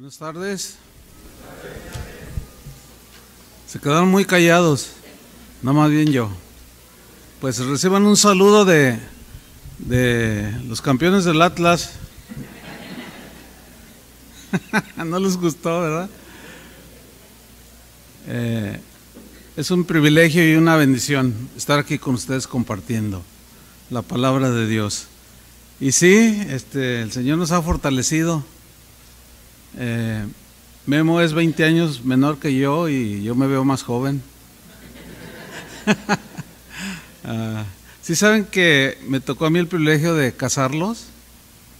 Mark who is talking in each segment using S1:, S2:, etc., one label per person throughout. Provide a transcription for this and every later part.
S1: Buenas tardes. Se quedaron muy callados, no más bien yo. Pues reciban un saludo de, de los campeones del Atlas. no les gustó, ¿verdad? Eh, es un privilegio y una bendición estar aquí con ustedes compartiendo la palabra de Dios. Y sí, este, el Señor nos ha fortalecido. Eh, Memo es 20 años menor que yo y yo me veo más joven. uh, ¿Sí saben que me tocó a mí el privilegio de casarlos?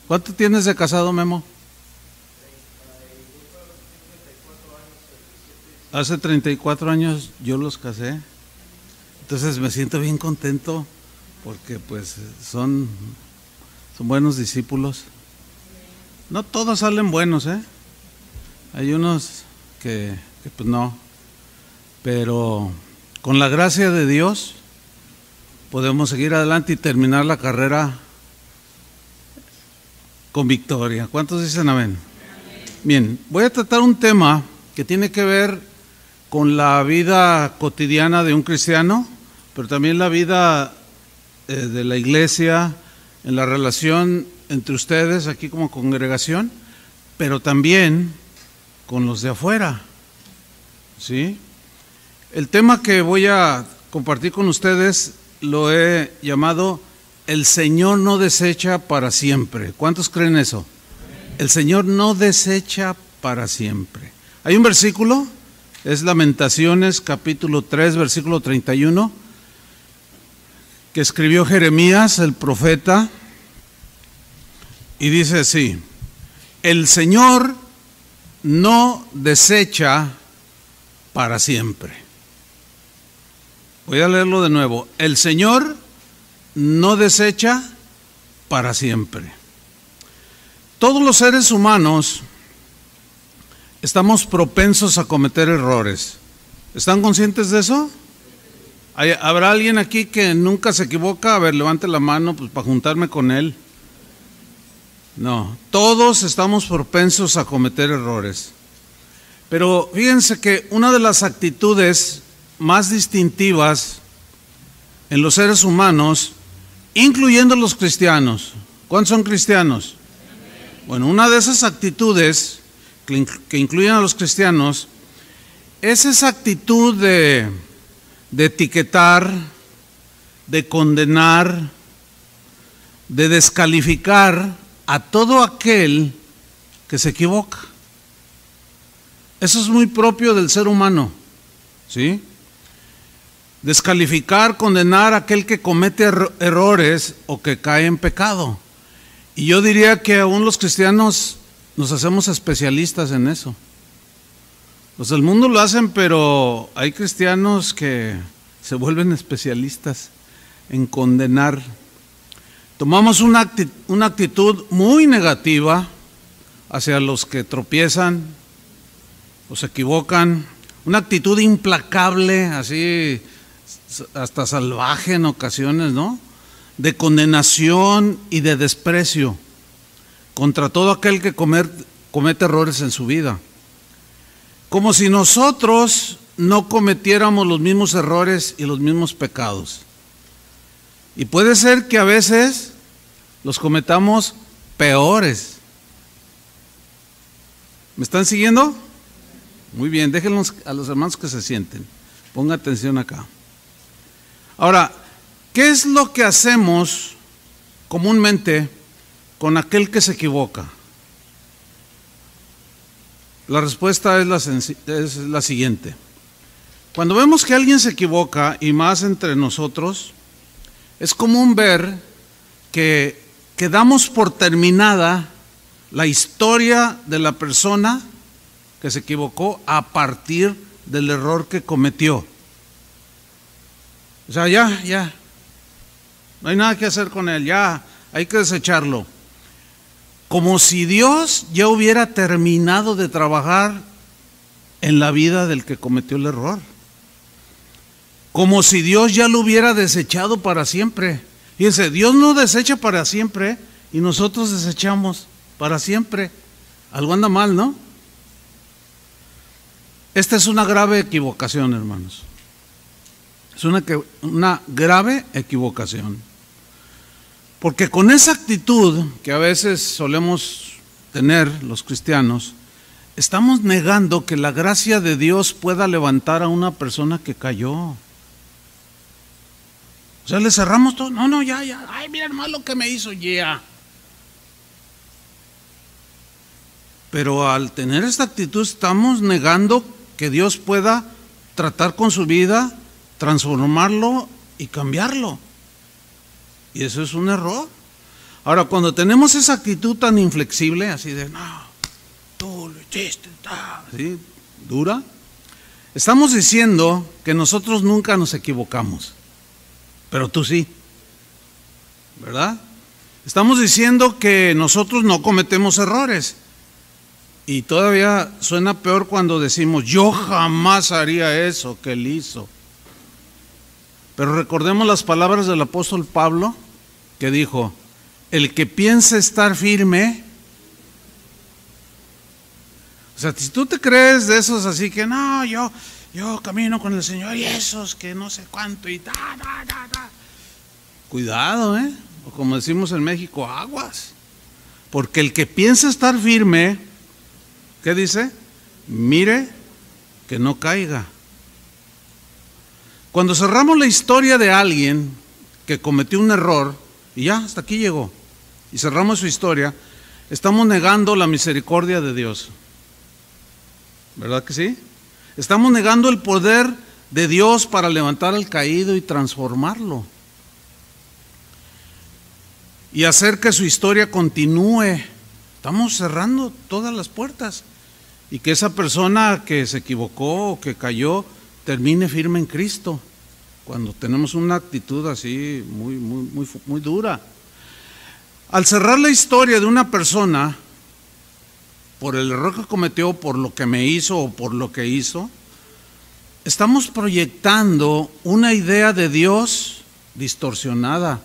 S1: ¿Cuánto tienes de casado, Memo? Hace 34 años yo los casé. Entonces me siento bien contento porque pues son, son buenos discípulos. No todos salen buenos, ¿eh? Hay unos que, pues no. Pero con la gracia de Dios podemos seguir adelante y terminar la carrera con victoria. ¿Cuántos dicen amén? Bien, voy a tratar un tema que tiene que ver con la vida cotidiana de un cristiano, pero también la vida eh, de la iglesia, en la relación entre ustedes aquí como congregación, pero también con los de afuera. ¿Sí? El tema que voy a compartir con ustedes lo he llamado El Señor no desecha para siempre. ¿Cuántos creen eso? El Señor no desecha para siempre. Hay un versículo es Lamentaciones capítulo 3, versículo 31, que escribió Jeremías, el profeta, y dice así, el Señor no desecha para siempre. Voy a leerlo de nuevo. El Señor no desecha para siempre. Todos los seres humanos estamos propensos a cometer errores. ¿Están conscientes de eso? ¿Habrá alguien aquí que nunca se equivoca? A ver, levante la mano pues, para juntarme con él. No, todos estamos propensos a cometer errores. Pero fíjense que una de las actitudes más distintivas en los seres humanos, incluyendo los cristianos, ¿cuántos son cristianos? Bueno, una de esas actitudes que incluyen a los cristianos, es esa actitud de, de etiquetar, de condenar, de descalificar a todo aquel que se equivoca. Eso es muy propio del ser humano, ¿sí? Descalificar, condenar a aquel que comete errores o que cae en pecado. Y yo diría que aún los cristianos nos hacemos especialistas en eso. Los del mundo lo hacen, pero hay cristianos que se vuelven especialistas en condenar. Tomamos una actitud, una actitud muy negativa hacia los que tropiezan o se equivocan, una actitud implacable, así hasta salvaje en ocasiones, ¿no? De condenación y de desprecio contra todo aquel que comete errores en su vida. Como si nosotros no cometiéramos los mismos errores y los mismos pecados. Y puede ser que a veces los cometamos peores. ¿Me están siguiendo? Muy bien, déjenlos a los hermanos que se sienten. Ponga atención acá. Ahora, ¿qué es lo que hacemos comúnmente con aquel que se equivoca? La respuesta es la, es la, siguiente. Cuando vemos que alguien se equivoca, y más entre nosotros, es común ver que, que damos por terminada la historia de la persona que se equivocó a partir del error que cometió. O sea, ya, ya, no hay nada que hacer con él, ya, hay que desecharlo como si Dios ya hubiera terminado de trabajar en la vida del que cometió el error. Como si Dios ya lo hubiera desechado para siempre. Fíjense, Dios no desecha para siempre y nosotros desechamos para siempre. Algo anda mal, ¿no? Esta es una grave equivocación, hermanos. Es una, una grave equivocación. Porque con esa actitud que a veces solemos tener los cristianos, estamos negando que la gracia de Dios pueda levantar a una persona que cayó. Sea, le cerramos todo. No, no, ya, ya. Ay, mira hermano lo que me hizo, ya. Pero al tener esta actitud estamos negando que Dios pueda tratar con su vida, transformarlo y cambiarlo. Y eso es un error. Ahora, cuando tenemos esa actitud tan inflexible, así de, no, tú lo hiciste, ¿sí? dura, estamos diciendo que nosotros nunca nos equivocamos, pero tú sí, ¿verdad? Estamos diciendo que nosotros no cometemos errores. Y todavía suena peor cuando decimos, yo jamás haría eso que él hizo. Pero recordemos las palabras del apóstol Pablo que dijo, el que piensa estar firme, o sea, si tú te crees de esos así que no, yo, yo camino con el Señor y esos que no sé cuánto y ta, ta, ta, ta. Cuidado, ¿eh? O como decimos en México, aguas. Porque el que piensa estar firme, ¿Qué dice? Mire que no caiga. Cuando cerramos la historia de alguien que cometió un error, y ya, hasta aquí llegó, y cerramos su historia, estamos negando la misericordia de Dios. ¿Verdad que sí? Estamos negando el poder de Dios para levantar al caído y transformarlo. Y hacer que su historia continúe. Estamos cerrando todas las puertas y que esa persona que se equivocó o que cayó termine firme en Cristo cuando tenemos una actitud así muy, muy, muy, muy dura. Al cerrar la historia de una persona, por el error que cometió, por lo que me hizo o por lo que hizo, estamos proyectando una idea de Dios distorsionada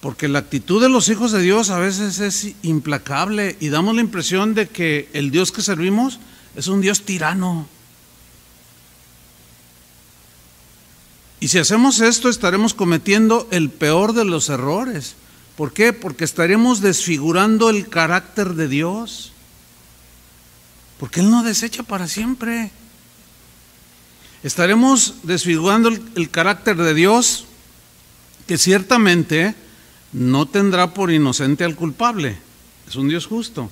S1: porque la actitud de los hijos de Dios a veces es implacable y damos la impresión de que el Dios que servimos es un Dios tirano. Y si hacemos esto estaremos cometiendo el peor de los errores. ¿Por qué? Porque estaremos desfigurando el carácter de Dios. Porque Él no desecha para siempre. Estaremos desfigurando el, carácter de Dios que ciertamente no tendrá por inocente al culpable. Es un Dios justo,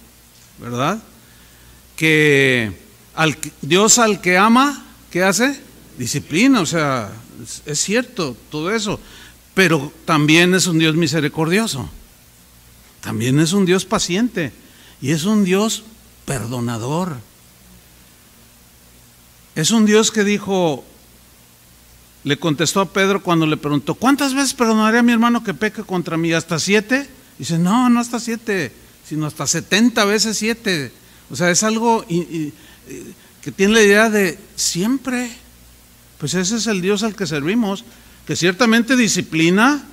S1: ¿verdad? Que al, Dios al que ama, ¿qué hace? Disciplina, o sea, es cierto todo eso, pero también es un Dios misericordioso, también es un Dios paciente y es un Dios perdonador. Es un Dios que dijo, le contestó a Pedro cuando le preguntó, ¿cuántas veces perdonaré a mi hermano que peque contra mí? ¿Hasta siete? Dice, no, no hasta siete, sino hasta setenta veces siete. O sea, es algo que tiene la idea de siempre. Pues ese es el Dios al que servimos, que ciertamente disciplina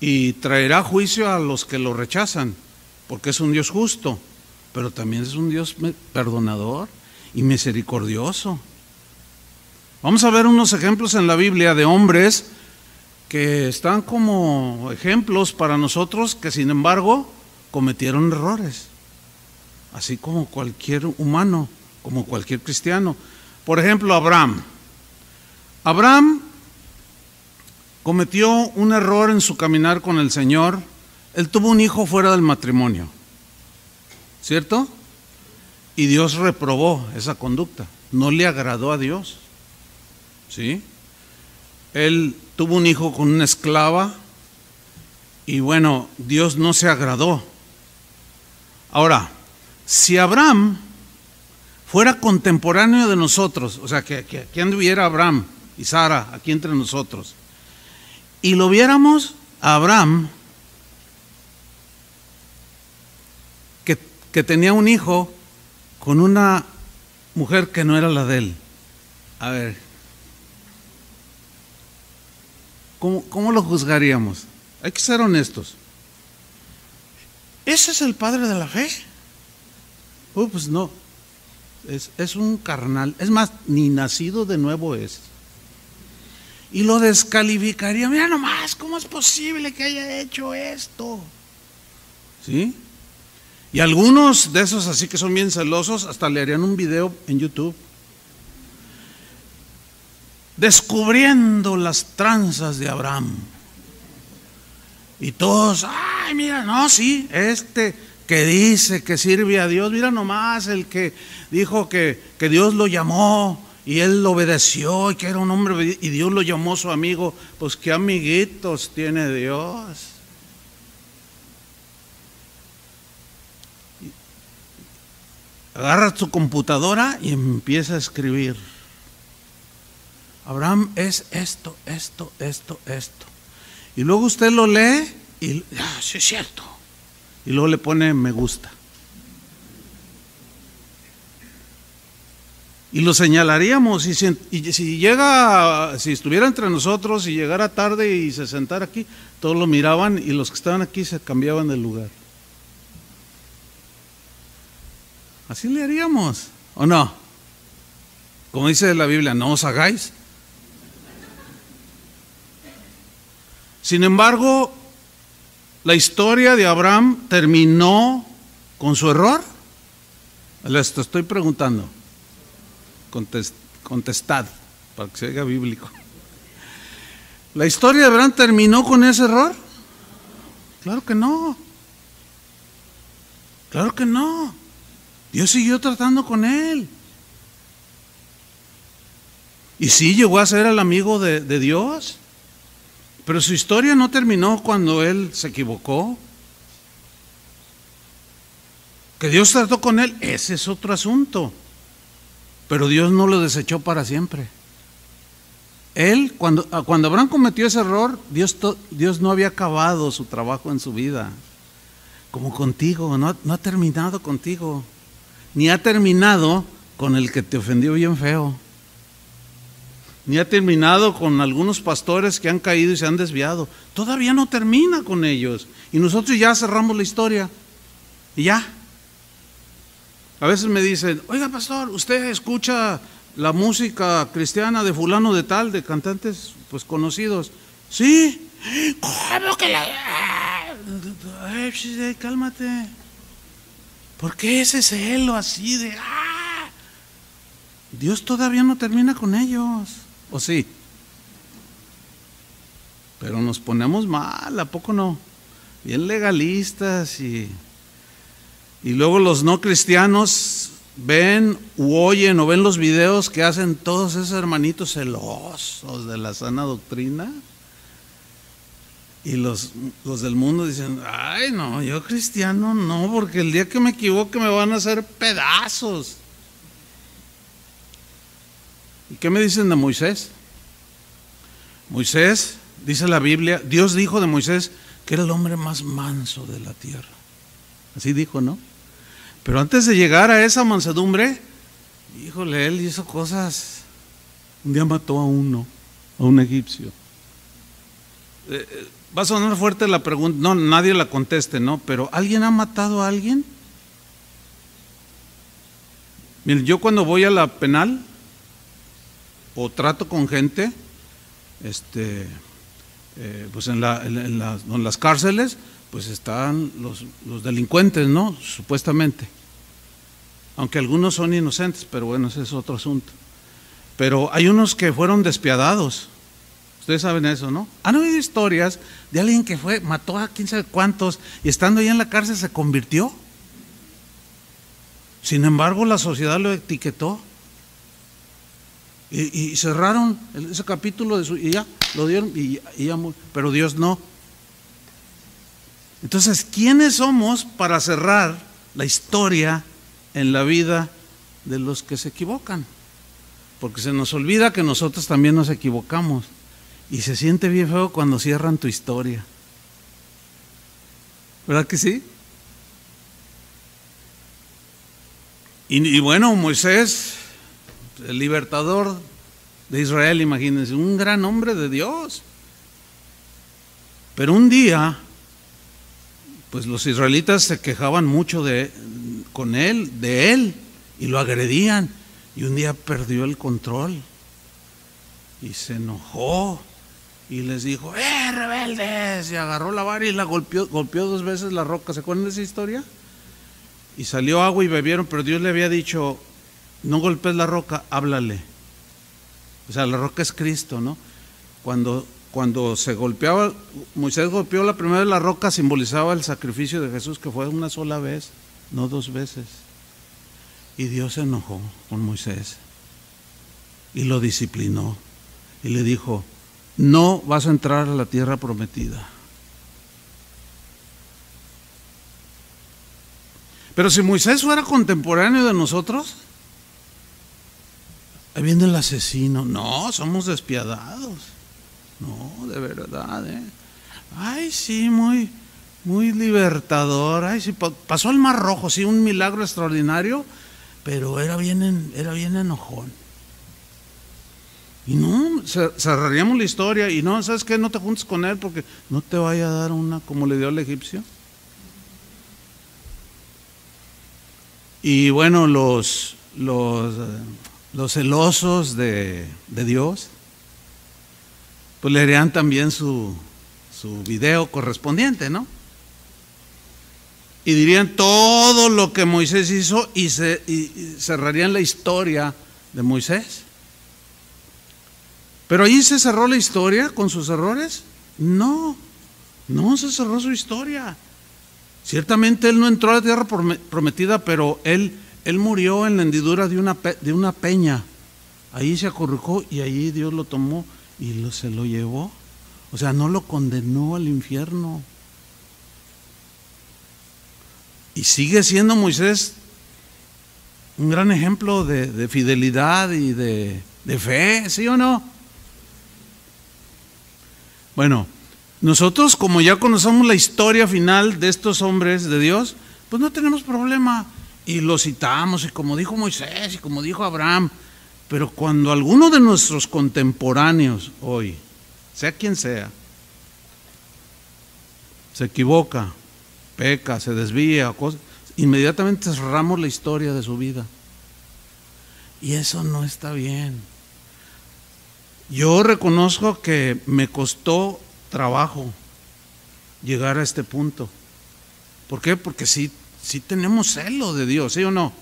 S1: y traerá juicio a los que lo rechazan, porque es un Dios justo, pero también es un Dios perdonador y misericordioso. Vamos a ver unos ejemplos en la Biblia de hombres que están como ejemplos para nosotros que sin embargo cometieron errores, así como cualquier humano, como cualquier cristiano. Por ejemplo, Abraham. Abraham cometió un error en su caminar con el Señor. Él tuvo un hijo fuera del matrimonio, ¿cierto? Y Dios reprobó esa conducta, no le agradó a Dios. ¿sí? Él tuvo un hijo con una esclava y bueno, Dios no se agradó. Ahora, si Abraham fuera contemporáneo de nosotros, o sea, que, que, anduviera Abraham y Sara aquí entre nosotros, y lo viéramos a Abraham, que, tenía un hijo con una mujer que no era la de él. A ver, ¿Cómo, lo juzgaríamos? Hay que ser honestos. ¿Ese es el padre de la fe? Oh, pues no. es, es un carnal. Es más, ni nacido de nuevo es. Y lo descalificaría. Mira nomás, ¿cómo es posible que haya hecho esto? ¿Sí? Y algunos de esos así que son bien celosos, hasta le harían un video en YouTube. Descubriendo las tranzas de Abraham. Y todos, ay, mira, no, sí, este que dice que sirve a Dios, mira nomás el que dijo que, que Dios lo llamó y él lo obedeció y que era un hombre y Dios lo llamó su amigo, pues qué amiguitos tiene Dios. Agarra tu computadora y empieza a escribir. Abraham es esto, esto, esto, esto. Y luego usted lo lee y, ah, sí es cierto. Y luego le pone me gusta. Y lo señalaríamos. Y si, y si, llega, si estuviera entre nosotros y llegara tarde y se sentara aquí, todos lo miraban y los que estaban aquí se cambiaban de lugar. Así le haríamos, ¿o no? Como dice la Biblia, no os hagáis. Sin embargo, la historia de Abraham terminó con su error. Les estoy preguntando. contestad, para que se haga bíblico. ¿La historia de Abraham terminó con ese error? Claro que no. Claro que no. Dios siguió tratando con él. Y sí llegó a ser el amigo de, Dios. Pero su historia no terminó cuando él se equivocó. Que Dios trató con él, ese es otro asunto. Pero Dios no lo desechó para siempre. Él, cuando, ah, cuando Abraham cometió ese error, Dios, Dios no había acabado su trabajo en su vida. Como contigo, no, no ha terminado contigo ni ha terminado con el que te ofendió bien feo, ni ha terminado con algunos pastores que han caído y se han desviado. Todavía no termina con ellos. Y nosotros ya cerramos la historia. Y ya. A veces me dicen, oiga pastor, ¿usted escucha la música cristiana de fulano de tal, de cantantes pues conocidos? Sí. ¿Cómo que la... Cálmate. ¿Por qué ese celo así de, ah? Dios todavía no termina con ellos, ¿o sí? Pero nos ponemos mal, ¿a poco no? Bien legalistas y, y luego los no cristianos ven u oyen o ven los videos que hacen todos esos hermanitos celosos de la sana doctrina. Y los, los del mundo dicen, ay no, yo cristiano no, porque el día que me equivoque me van a hacer pedazos. ¿Y qué me dicen de Moisés? Moisés, dice la Biblia, Dios dijo de Moisés que era el hombre más manso de la tierra. Así dijo, ¿no? Pero antes de llegar a esa mansedumbre, híjole, él hizo cosas. Un día mató a uno, a un egipcio. Eh, eh, Va a sonar fuerte la pregunta, no, nadie la conteste, ¿no? Pero ¿alguien ha matado a alguien? Miren, yo cuando voy a la penal o trato con gente, este, eh, pues en, las, cárceles, pues están los delincuentes, ¿no? Supuestamente. Aunque algunos son inocentes, pero bueno, ese es otro asunto. Pero hay unos que fueron despiadados Ustedes saben eso, ¿no? Han oído historias de alguien que fue, mató a quién sabe cuántos y estando ahí en la cárcel se convirtió. Sin embargo, la sociedad lo etiquetó. Y, cerraron ese capítulo de su, y ya, lo dieron, y, ya, pero Dios no. Entonces, ¿quiénes somos para cerrar la historia en la vida de los que se equivocan? Porque se nos olvida que nosotros también nos equivocamos. Y se siente bien feo cuando cierran tu historia. ¿Verdad que sí? Y, bueno, Moisés, el libertador de Israel, imagínense, un gran hombre de Dios. Pero un día, pues los israelitas se quejaban mucho de, con él, de él, y lo agredían. Y un día perdió el control y se enojó y les dijo, ¡eh, rebeldes! Y agarró la vara y la golpeó, golpeó dos veces la roca. ¿Se acuerdan de esa historia? Y salió agua y bebieron, pero Dios le había dicho, no golpes la roca, háblale. O sea, la roca es Cristo, ¿no? Cuando, cuando se golpeaba, Moisés golpeó la primera vez la roca, simbolizaba el sacrificio de Jesús, que fue una sola vez, no dos veces. Y Dios se enojó con Moisés y lo disciplinó y le dijo, no vas a entrar a la tierra prometida. Pero si Moisés fuera contemporáneo de nosotros, ahí viene el asesino. No, somos despiadados. No, de verdad. ¿eh? Ay, sí, muy, muy libertador. Ay, sí, pasó el Mar Rojo, sí, un milagro extraordinario, pero era bien, era bien enojón. Y no, cerraríamos la historia y no, ¿sabes qué? No te juntes con él porque no te vaya a dar una como le dio al egipcio. Y bueno, los, los, los celosos de, de, Dios, pues le harían también su, su video correspondiente, ¿no? Y dirían todo lo que Moisés hizo y, se, y cerrarían la historia de Moisés. Pero ahí se cerró la historia con sus errores. No, no se cerró su historia. Ciertamente él no entró a la tierra prometida, pero él, él murió en la hendidura de una, de una peña. Ahí se acurrucó y ahí Dios lo tomó y lo, se lo llevó. O sea, no lo condenó al infierno. Y sigue siendo Moisés un gran ejemplo de, de fidelidad y de, de fe, ¿sí o no? Bueno, nosotros como ya conocemos la historia final de estos hombres de Dios, pues no tenemos problema. Y lo citamos, y como dijo Moisés, y como dijo Abraham. Pero cuando alguno de nuestros contemporáneos hoy, sea quien sea, se equivoca, peca, se desvía, inmediatamente cerramos la historia de su vida. Y eso no está bien. Yo reconozco que me costó trabajo llegar a este punto. ¿Por qué? Porque sí, sí tenemos celo de Dios, ¿sí o no?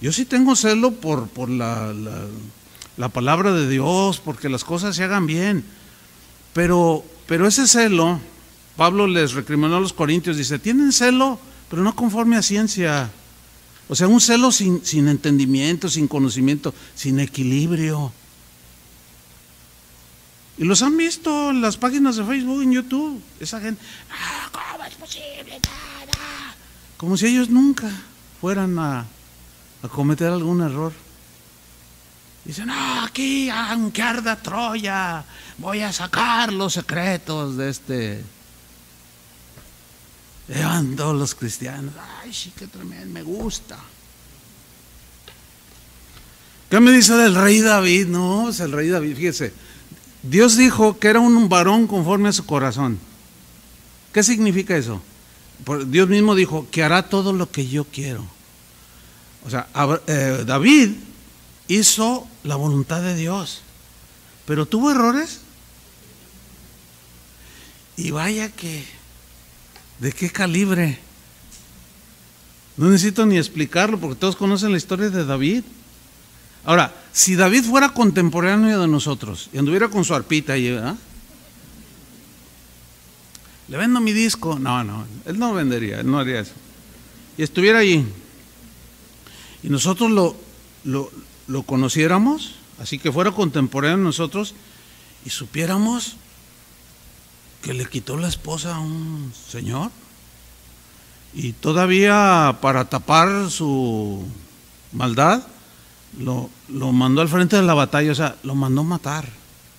S1: Yo sí tengo celo por, por la, la, palabra de Dios, porque las cosas se hagan bien. Pero, pero ese celo, Pablo les recriminó a los corintios, dice, tienen celo, pero no conforme a ciencia. O sea, un celo sin, sin entendimiento, sin conocimiento, sin equilibrio. Y los han visto en las páginas de Facebook, en YouTube. Esa gente, ah, ¿cómo es posible? Como si ellos nunca fueran a, a cometer algún error. Dicen, no, aquí, aunque arda Troya, voy a sacar los secretos de este. Llevan todos los cristianos. Ay, sí, qué tremendo, me gusta. ¿Qué me dice del rey David? No, es el rey David, fíjese. Dios dijo que era un varón conforme a su corazón. ¿Qué significa eso? Dios mismo dijo que hará todo lo que yo quiero. O sea, eh, David hizo la voluntad de Dios, pero tuvo errores. Y vaya que, ¿de qué calibre? No necesito ni explicarlo porque todos conocen la historia de David. Ahora, si David fuera contemporáneo de nosotros y anduviera con su arpita y, ¿verdad? Le vendo mi disco. No, no, él no vendería, él no haría eso. Y estuviera allí. Y nosotros lo, lo, lo conociéramos, así que fuera contemporáneo de nosotros, y supiéramos que le quitó la esposa a un señor. Y todavía para tapar su maldad, lo, lo mandó al frente de la batalla, o sea, lo mandó matar,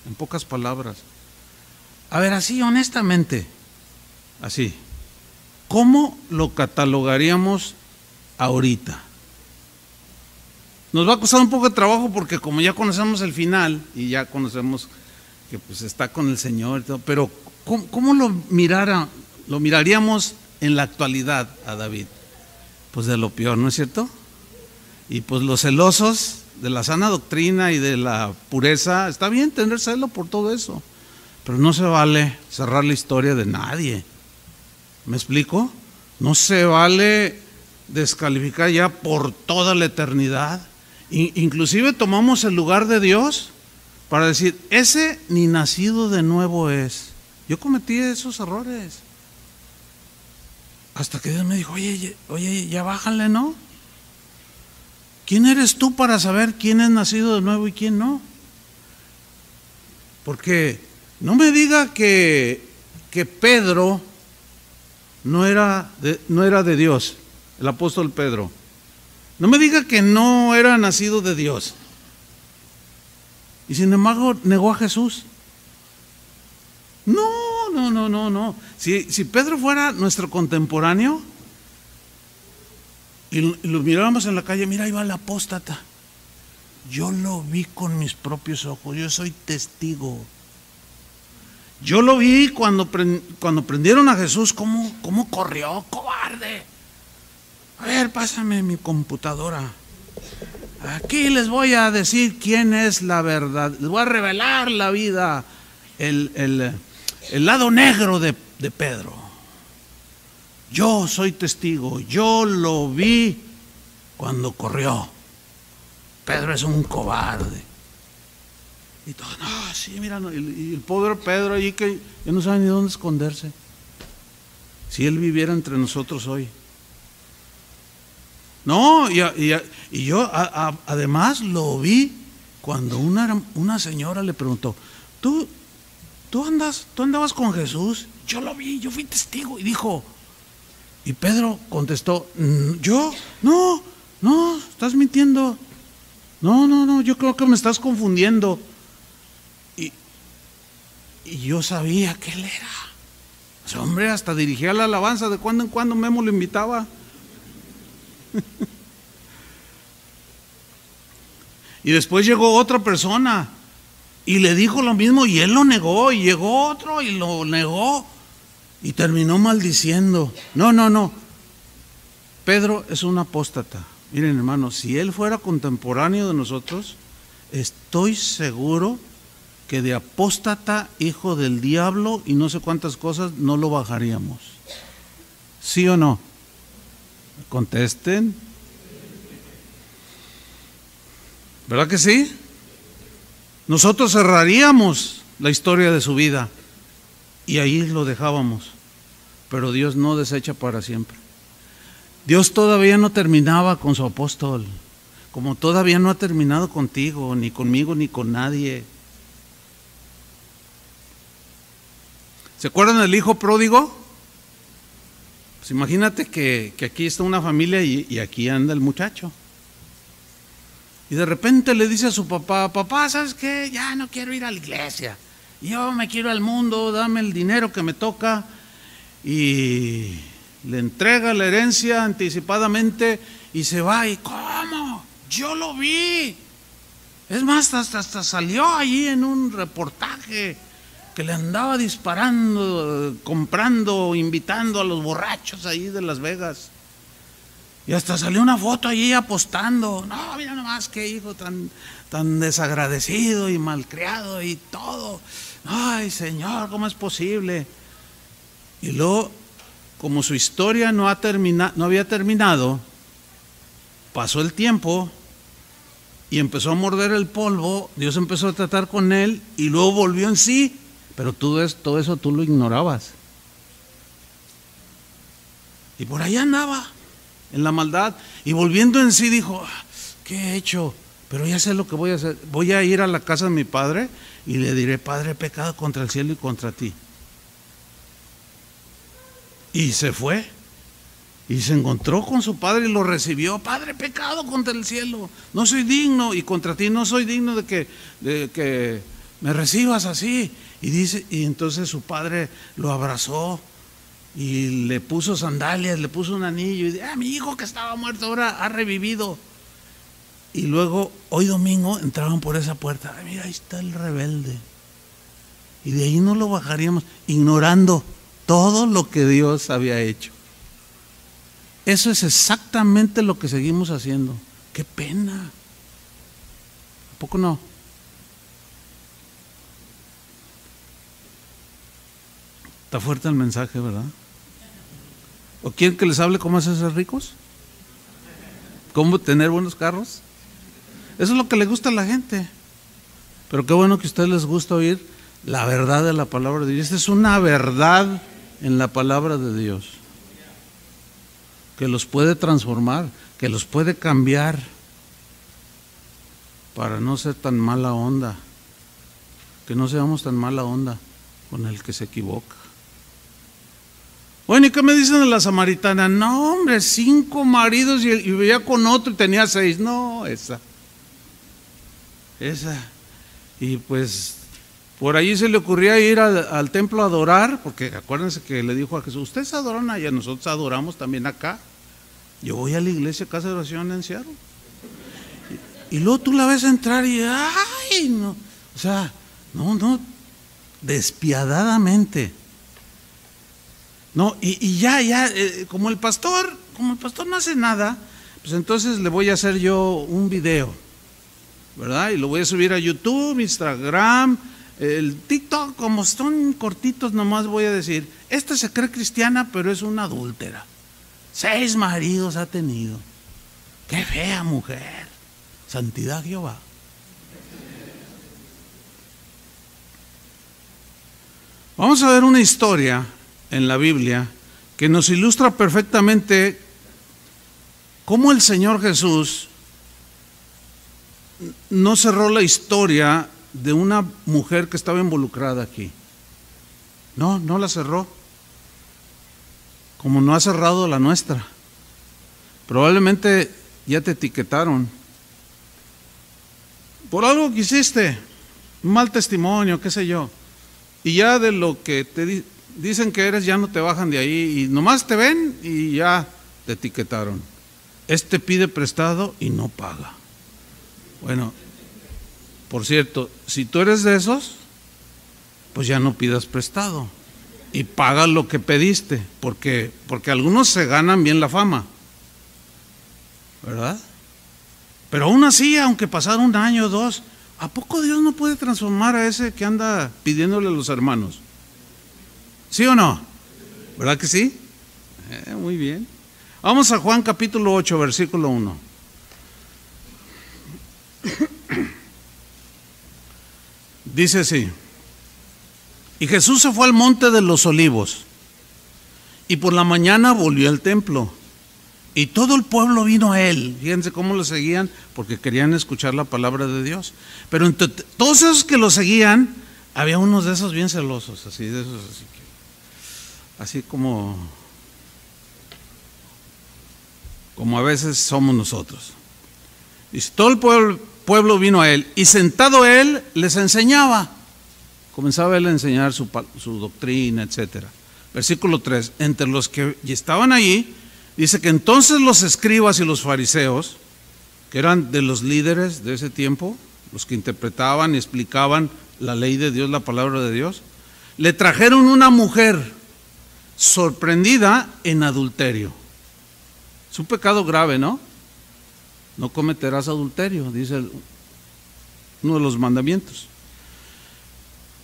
S1: en pocas palabras. A ver, así honestamente, así, ¿cómo lo catalogaríamos ahorita? Nos va a costar un poco de trabajo porque como ya conocemos el final y ya conocemos que pues está con el Señor, pero ¿cómo, cómo lo, mirara, lo miraríamos en la actualidad a David? Pues de lo peor, ¿no es cierto? Y pues los celosos de la sana doctrina y de la pureza, está bien tener celo por todo eso, pero no se vale cerrar la historia de nadie. ¿Me explico? No se vale descalificar ya por toda la eternidad. inclusive tomamos el lugar de Dios para decir, ese ni nacido de nuevo es. Yo cometí esos errores. Hasta que Dios me dijo, oye, oye, ya bájale, ¿no? ¿Quién eres tú para saber quién es nacido de nuevo y quién no? Porque no me diga que, que Pedro no era, de, no era de Dios, el apóstol Pedro. No me diga que no era nacido de Dios. Y sin embargo negó a Jesús. No, no, no, no, no. Si, si Pedro fuera nuestro contemporáneo, y lo mirábamos en la calle, mira, ahí va la apóstata. Yo lo vi con mis propios ojos, yo soy testigo. Yo lo vi cuando, cuando prendieron a Jesús, cómo, cómo corrió, cobarde. A ver, pásame mi computadora. Aquí les voy a decir quién es la verdad. Les voy a revelar la vida, el, el, lado negro de, de Pedro. Yo soy testigo, yo lo vi cuando corrió. Pedro es un cobarde. Y todo, no, sí, mira, y el pobre Pedro allí que ya no sabe ni dónde esconderse. Si él viviera entre nosotros hoy. No, y, yo además lo vi cuando una, una señora le preguntó, ¿Tú, tú, andas, ¿tú andabas con Jesús? Yo lo vi, yo fui testigo. Y dijo, y Pedro contestó, mm, yo, no, no, estás mintiendo. No, no, no, yo creo que me estás confundiendo. Y, yo sabía que él era. Ese hombre hasta dirigía la alabanza, de cuando en cuando Memo lo invitaba. y después llegó otra persona y le dijo lo mismo y él lo negó y llegó otro y lo negó. Y terminó maldiciendo. No, no, no. Pedro es un apóstata. Miren hermanos, si él fuera contemporáneo de nosotros, estoy seguro que de apóstata, hijo del diablo y no sé cuántas cosas, no lo bajaríamos. ¿Sí o no? Contesten. ¿Verdad que sí? Nosotros cerraríamos la historia de su vida y ahí lo dejábamos. Pero Dios no desecha para siempre. Dios todavía no terminaba con su apóstol, como todavía no ha terminado contigo, ni conmigo, ni con nadie. ¿Se acuerdan del hijo pródigo? Pues imagínate que, aquí está una familia y, y aquí anda el muchacho. Y de repente le dice a su papá, papá, ¿sabes qué? Ya no quiero ir a la iglesia yo me quiero al mundo, dame el dinero que me toca y le entrega la herencia anticipadamente y se va. ¿Y cómo? Yo lo vi. Es más, hasta, hasta salió allí en un reportaje que le andaba disparando, comprando, invitando a los borrachos ahí de Las Vegas. Y hasta salió una foto allí apostando. No, mira nomás qué hijo tan, tan desagradecido y malcriado y todo ay Señor, ¿cómo es posible? Y luego, como su historia no, ha no había terminado, pasó el tiempo y empezó a morder el polvo, Dios empezó a tratar con él y luego volvió en sí, pero tú todo eso tú lo ignorabas. Y por ahí andaba, en la maldad, y volviendo en sí dijo, ah, ¿qué he hecho? Pero ya sé lo que voy a hacer. Voy a ir a la casa de mi padre y le diré, Padre, pecado contra el cielo y contra ti. Y se fue. Y se encontró con su padre y lo recibió. Padre, pecado contra el cielo. No soy digno y contra ti no soy digno de que, de que me recibas así. Y dice, y entonces su padre lo abrazó y le puso sandalias, le puso un anillo y dice, ah, mi hijo que estaba muerto ahora ha revivido. Y luego, hoy domingo, entraban por esa puerta. mira, ahí está el rebelde. Y de ahí no lo bajaríamos, ignorando todo lo que Dios había hecho. Eso es exactamente lo que seguimos haciendo. Qué pena. ¿A poco no? Está fuerte el mensaje, ¿verdad? ¿O quieren que les hable cómo hacerse ricos? ¿Cómo tener buenos carros? Eso es lo que le gusta a la gente. Pero qué bueno que a ustedes les gusta oír la verdad de la palabra de Dios. Esta es una verdad en la palabra de Dios que los puede transformar, que los puede cambiar para no ser tan mala onda, que no seamos tan mala onda con el que se equivoca. Bueno, ¿y qué me dicen de la samaritana? No, hombre, cinco maridos y, y veía con otro y tenía seis. No, esa. Esa. Y pues por allí se le ocurría ir al, templo a adorar, porque acuérdense que le dijo a Jesús, ustedes adoran allá, nosotros adoramos también acá. Yo voy a la iglesia, casa de oración en Seattle. Y, y luego tú la ves entrar y, ay, no. O sea, no, no, despiadadamente. No, y, ya, ya, eh, como el pastor, como el pastor no hace nada, pues entonces le voy a hacer yo un video, ¿verdad? Y lo voy a subir a YouTube, Instagram, el TikTok, como son cortitos, nomás voy a decir, esta se cree cristiana, pero es una adúltera. Seis maridos ha tenido. Qué fea mujer. Santidad Jehová. Vamos a ver una historia en la Biblia que nos ilustra perfectamente cómo el Señor Jesús no cerró la historia de una mujer que estaba involucrada aquí. No, no la cerró. Como no ha cerrado la nuestra. Probablemente ya te etiquetaron. Por algo que hiciste, mal testimonio, qué sé yo. Y ya de lo que te dicen que eres, ya no te bajan de ahí. Y nomás te ven y ya te etiquetaron. Este pide prestado y no paga. Bueno, por cierto, si tú eres de esos, pues ya no pidas prestado y paga lo que pediste, porque, porque algunos se ganan bien la fama, ¿verdad? Pero aún así, aunque pasara un año o dos, ¿a poco Dios no puede transformar a ese que anda pidiéndole a los hermanos? ¿Sí o no? ¿Verdad que sí? Eh, muy bien. Vamos a Juan capítulo 8, versículo 1. Dice así, y Jesús se fue al monte de los olivos y por la mañana volvió al templo y todo el pueblo vino a él. Fíjense cómo lo seguían porque querían escuchar la palabra de Dios. Pero entre todos esos que lo seguían, había unos de esos bien celosos, así de esos, así, que, así como, como a veces somos nosotros. Y todo el pueblo, pueblo vino a él y sentado él les enseñaba. Comenzaba él a enseñar su, su doctrina, etc. Versículo 3. Entre los que estaban allí, dice que entonces los escribas y los fariseos, que eran de los líderes de ese tiempo, los que interpretaban y explicaban la ley de Dios, la palabra de Dios, le trajeron una mujer sorprendida en adulterio. Es un pecado grave, ¿no? No cometerás adulterio, dice uno de los mandamientos.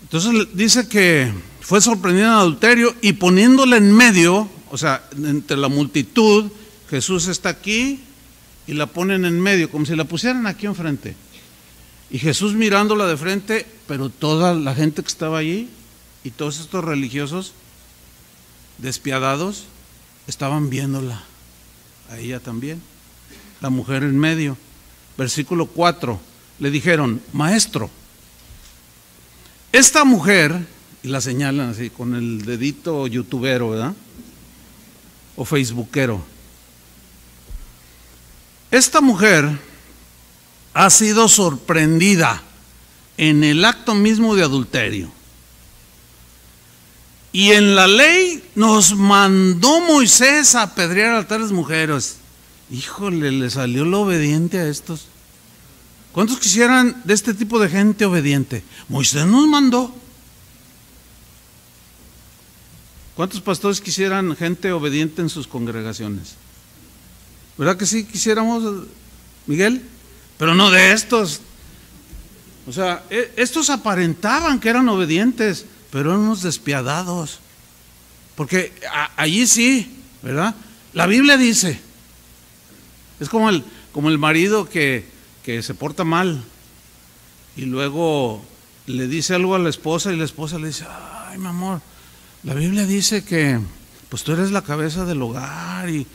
S1: Entonces dice que fue sorprendido en adulterio y poniéndole en medio, o sea, entre la multitud, Jesús está aquí y la ponen en medio, como si la pusieran aquí enfrente. Y Jesús mirándola de frente, pero toda la gente que estaba allí y todos estos religiosos despiadados estaban viéndola, a ella también la mujer en medio. Versículo 4, le dijeron, maestro, esta mujer, y la señalan así con el dedito youtubero, ¿verdad? O facebookero. Esta mujer ha sido sorprendida en el acto mismo de adulterio. Y en la ley nos mandó Moisés a apedrear a tales mujeres. Híjole, le salió lo obediente a estos. ¿Cuántos quisieran de este tipo de gente obediente? Moisés nos mandó. ¿Cuántos pastores quisieran gente obediente en sus congregaciones? ¿Verdad que sí quisiéramos? Miguel, pero no de estos. O sea, e, estos aparentaban que eran obedientes, pero eran unos despiadados. Porque allí sí, ¿verdad? La Biblia dice, es como el, como el marido que, que se porta mal y luego le dice algo a la esposa y la esposa le dice, ay, mi amor, la Biblia dice que pues tú eres la cabeza del hogar y,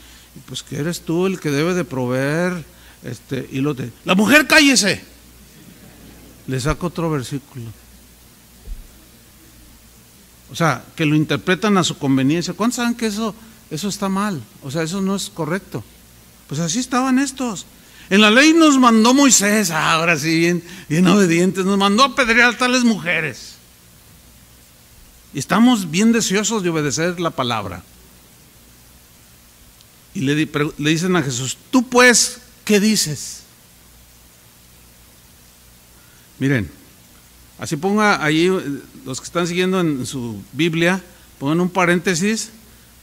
S1: pues que eres tú el que debe de proveer. Este, y lo de, la mujer cállese. Le saco otro versículo. O sea, que lo interpretan a su conveniencia. ¿Cuántos saben que eso, eso está mal? O sea, eso no es correcto. Pues así estaban estos. En la ley nos mandó Moisés, ahora sí, bien, bien obedientes, nos mandó a apedrear a tales mujeres. Y estamos bien deseosos de obedecer la palabra. Y le, le dicen a Jesús, tú pues, ¿qué dices? Miren, así ponga ahí, los que están siguiendo en su Biblia, pongan un paréntesis,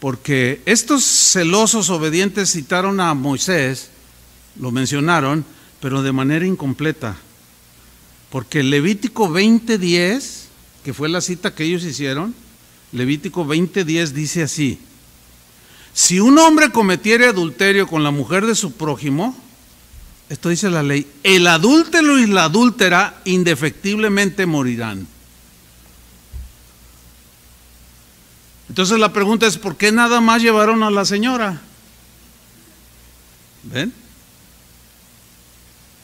S1: porque estos celosos obedientes citaron a Moisés, lo mencionaron, pero de manera incompleta. Porque Levítico 20:10, que fue la cita que ellos hicieron, Levítico 20:10 dice así: Si un hombre cometiere adulterio con la mujer de su prójimo, esto dice la ley, el adúltero y la adúltera indefectiblemente morirán. Entonces la pregunta es, ¿por qué nada más llevaron a la señora? ¿Ven?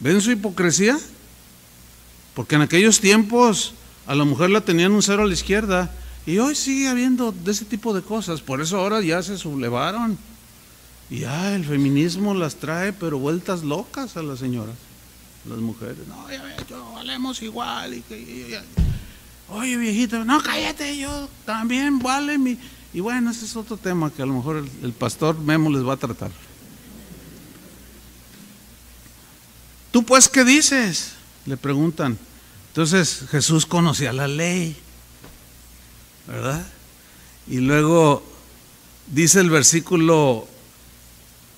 S1: ¿Ven su hipocresía? Porque en aquellos tiempos a la mujer la tenían un cero a la izquierda y hoy sigue habiendo de ese tipo de cosas. Por eso ahora ya se sublevaron. Y ya el feminismo las trae, pero vueltas locas a las señoras, las mujeres. No, ya yo valemos igual. Y que, Oye, viejita, no, cállate, yo también vale mi. Y bueno, ese es otro tema que a lo mejor el, el pastor Memo les va a tratar. ¿Tú pues qué dices? Le preguntan. Entonces Jesús conocía la ley, ¿verdad? Y luego dice el versículo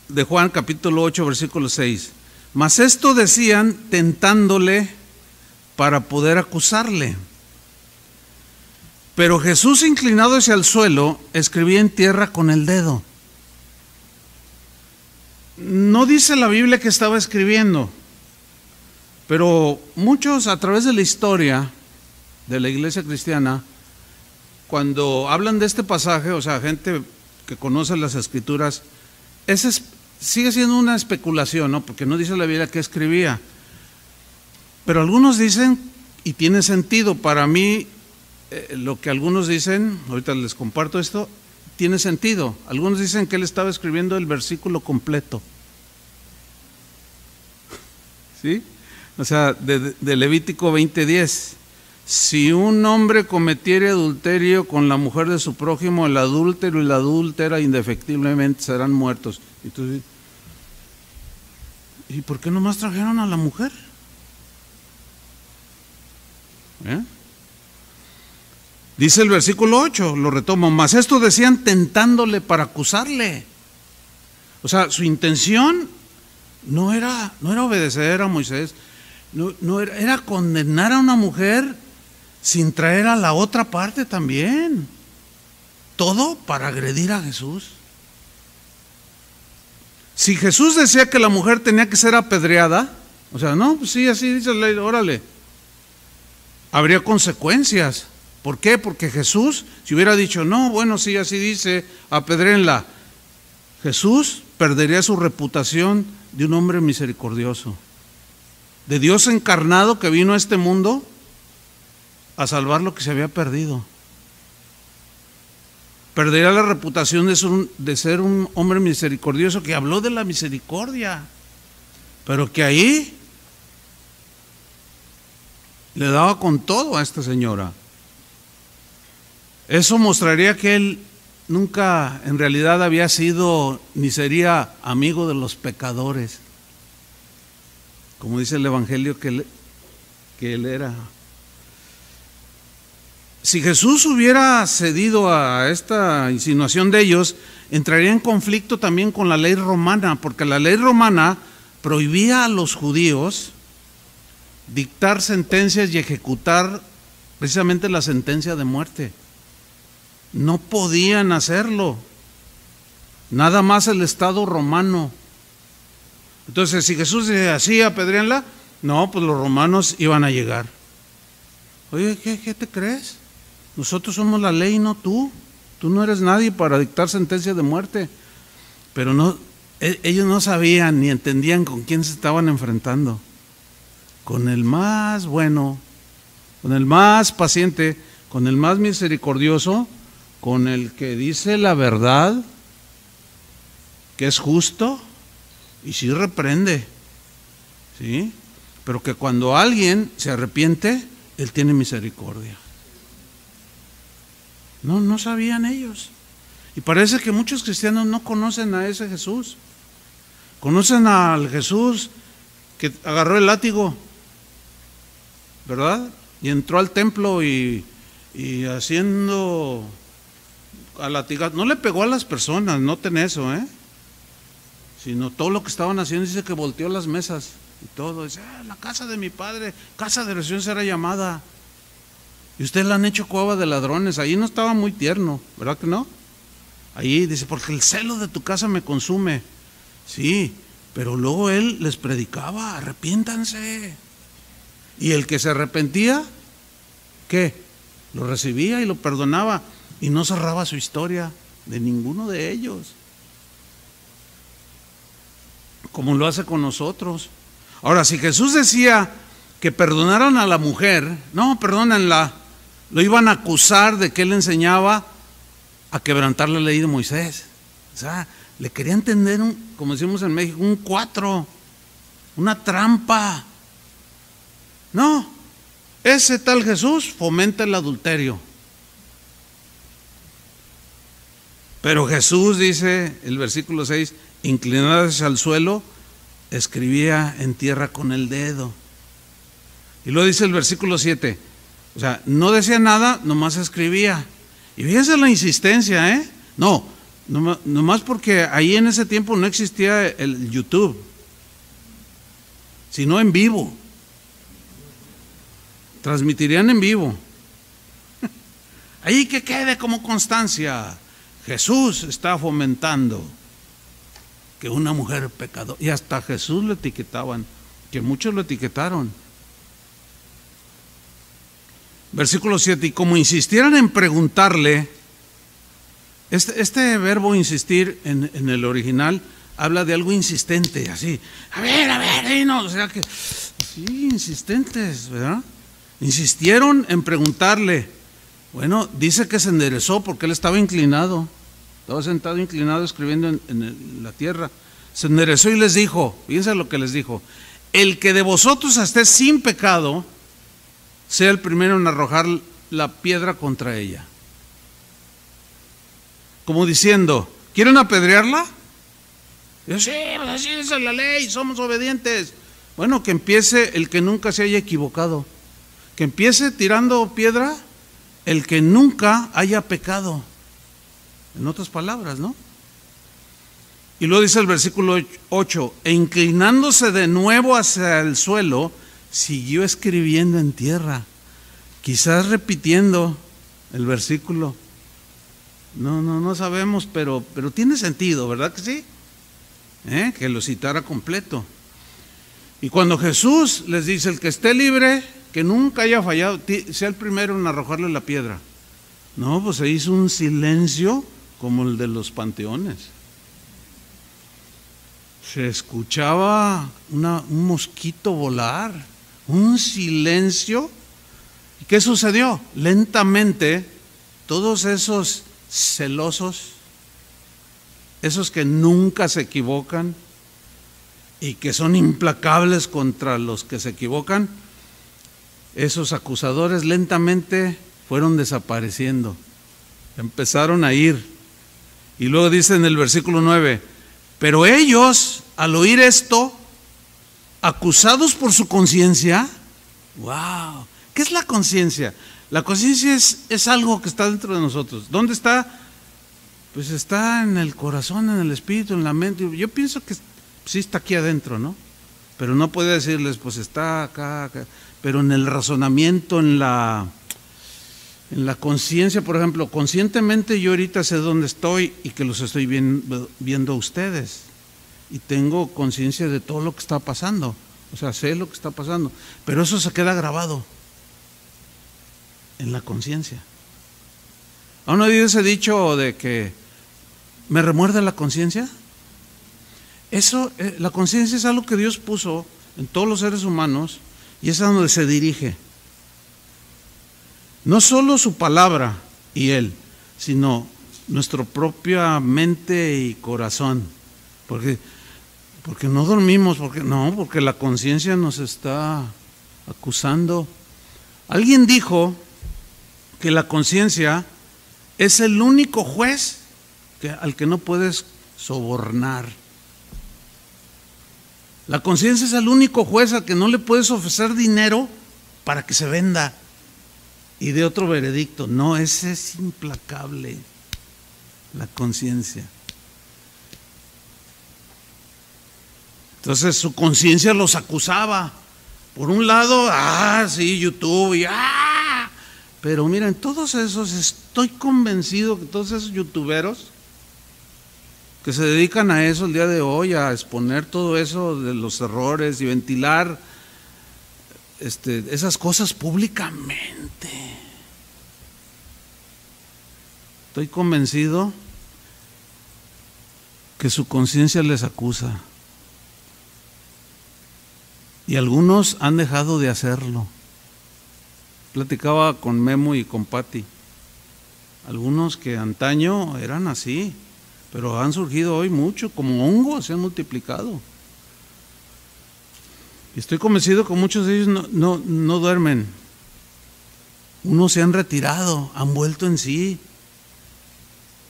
S1: de Juan capítulo 8, versículo 6. Mas esto decían tentándole para poder acusarle. Pero Jesús, inclinado hacia el suelo, escribía en tierra con el dedo. No dice la Biblia que estaba escribiendo, pero muchos a través de la historia de la iglesia cristiana, cuando hablan de este pasaje, o sea, gente que conoce las escrituras, sigue siendo una especulación, ¿no? Porque no dice la Biblia que escribía. Pero algunos dicen, y tiene sentido, para mí eh, lo que algunos dicen, ahorita les comparto esto, tiene sentido. Algunos dicen que él estaba escribiendo el versículo completo. ¿Sí? O sea, de, Levítico 20:10. Si un hombre cometiere adulterio con la mujer de su prójimo, el adúltero y la adúltera indefectiblemente serán muertos. ¿y por qué nomás trajeron a la mujer? ¿Eh? Dice el versículo 8, lo retomo, mas esto decían tentándole para acusarle. O sea, su intención no era, no era obedecer a Moisés, no, no era, era condenar a una mujer sin traer a la otra parte también. Todo para agredir a Jesús. Si Jesús decía que la mujer tenía que ser apedreada, o sea, no, pues sí, así dice la ley, órale, habría consecuencias. ¿Por qué? Porque Jesús, si hubiera dicho, no, bueno, sí, así dice, apedréenla, Jesús perdería su reputación de un hombre misericordioso, de Dios encarnado que vino a este mundo a salvar lo que se había perdido. Perdería la reputación de de ser un hombre misericordioso que habló de la misericordia, pero que ahí le daba con todo a esta señora. Eso mostraría que él nunca en realidad había sido ni sería amigo de los pecadores, como dice el Evangelio que él, era. Si Jesús hubiera cedido a esta insinuación de ellos, entraría en conflicto también con la ley romana, porque la ley romana prohibía a los judíos dictar sentencias y ejecutar precisamente la sentencia de muerte. No podían hacerlo. Nada más el Estado romano. Entonces, si Jesús decía así, apedréanla, no, pues los romanos iban a llegar. Oye, ¿qué, ¿qué, te crees? Nosotros somos la ley, no tú. Tú no eres nadie para dictar sentencia de muerte. Pero no, e, ellos no sabían ni entendían con quién se estaban enfrentando. Con el más bueno, con el más paciente, con el más misericordioso, con el que dice la verdad, que es justo y sí reprende. ¿Sí? Pero que cuando alguien se arrepiente, él tiene misericordia. No, no sabían ellos. Y parece que muchos cristianos no conocen a ese Jesús. Conocen al Jesús que agarró el látigo, ¿verdad? Y entró al templo y, y haciendo a latigar. No le pegó a las personas, noten eso, ¿eh? Sino todo lo que estaban haciendo, dice que volteó las mesas y todo. Dice, ah, la casa de mi padre, casa de oración será llamada. Y ustedes la han hecho cueva de ladrones. Ahí no estaba muy tierno, ¿verdad que no? Ahí dice, porque el celo de tu casa me consume. Sí, pero luego él les predicaba, arrepiéntanse. Y el que se arrepentía, ¿qué? Lo recibía y lo perdonaba y no cerraba su historia de ninguno de ellos. Como lo hace con nosotros. Ahora, si Jesús decía que perdonaron a la mujer, no, perdónenla, lo iban a acusar de que él enseñaba a quebrantar la ley de Moisés. O sea, le querían tender, un, como decimos en México, un cuatro, una trampa. No, ese tal Jesús fomenta el adulterio. Pero Jesús dice, el versículo 6, inclinadas al suelo, escribía en tierra con el dedo. Y luego dice el versículo 7, o sea, no decía nada, nomás escribía. Y fíjense la insistencia, ¿eh? No, nomás porque ahí en ese tiempo no existía el YouTube, sino en vivo. Transmitirían en vivo. Ahí que quede como constancia. Jesús está fomentando que una mujer pecadora, y hasta Jesús lo etiquetaban, que muchos lo etiquetaron. Versículo 7, y como insistieran en preguntarle, este, este verbo insistir en, en, el original habla de algo insistente, así, a ver, a ver, no, o sea que, sí, insistentes, ¿verdad? Insistieron en preguntarle, bueno, dice que se enderezó porque él estaba inclinado, estaba sentado inclinado escribiendo en, la tierra, se enderezó y les dijo, fíjense lo que les dijo, el que de vosotros esté sin pecado, sea el primero en arrojar la piedra contra ella. Como diciendo, ¿quieren apedrearla? Yo, sí, pues así es la ley, somos obedientes. Bueno, que empiece el que nunca se haya equivocado. Que empiece tirando piedra el que nunca haya pecado. En otras palabras, ¿no? Y luego dice el versículo 8, e inclinándose de nuevo hacia el suelo, siguió escribiendo en tierra, quizás repitiendo el versículo. No, no, no sabemos, pero, pero tiene sentido, ¿verdad que sí? ¿Eh? Que lo citara completo. Y cuando Jesús les dice, el que esté libre, que nunca haya fallado, sea el primero en arrojarle la piedra. No, pues se hizo un silencio como el de los panteones. Se escuchaba un mosquito volar un silencio. ¿Y qué sucedió? Lentamente, todos esos celosos, esos que nunca se equivocan y que son implacables contra los que se equivocan, esos acusadores lentamente fueron desapareciendo, empezaron a ir. Y luego dice en el versículo 9, pero ellos, al oír esto, acusados por su conciencia. ¡Wow! ¿Qué es la conciencia? La conciencia es, es, algo que está dentro de nosotros. ¿Dónde está? Pues está en el corazón, en el espíritu, en la mente. Yo pienso que sí está aquí adentro, ¿no? pero no puede decirles, pues está acá, acá. pero en el razonamiento, en la, en la conciencia, por ejemplo, conscientemente yo ahorita sé dónde estoy y que los estoy viendo, viendo a ustedes y tengo conciencia de todo lo que está pasando, o sea, sé lo que está pasando, pero eso se queda grabado en la conciencia. ¿Aún no oído ese dicho de que me remuerde la conciencia? Eso, eh, la conciencia es algo que Dios puso en todos los seres humanos y es a donde se dirige. No solo su palabra y Él, sino nuestra propia mente y corazón. Porque, porque no dormimos, porque no, porque la conciencia nos está acusando. Alguien dijo que la conciencia es el único juez que, al que no puedes sobornar. La conciencia es el único juez al que no le puedes ofrecer dinero para que se venda y de otro veredicto. No, ese es implacable, la conciencia. Entonces su conciencia los acusaba. Por un lado, ah, sí, YouTube, y ah. Pero miren, todos esos, estoy convencido que todos esos youtuberos que se dedican a eso el día de hoy, a exponer todo eso de los errores y ventilar este, esas cosas públicamente. Estoy convencido que su conciencia les acusa. Y algunos han dejado de hacerlo. Platicaba con Memo y con Patti. Algunos que antaño eran así pero han surgido hoy mucho, como hongos, se han multiplicado. Y estoy convencido que muchos de ellos no, no, duermen. Unos se han retirado, han vuelto en sí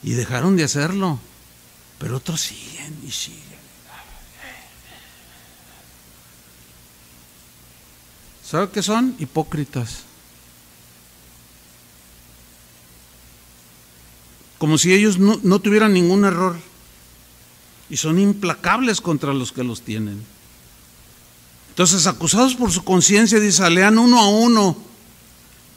S1: y dejaron de hacerlo, pero otros siguen y siguen. ¿Sabe qué son? Hipócritas. como si ellos no, tuvieran ningún error. Y son implacables contra los que los tienen. Entonces, acusados por su conciencia, dice, lean uno a uno.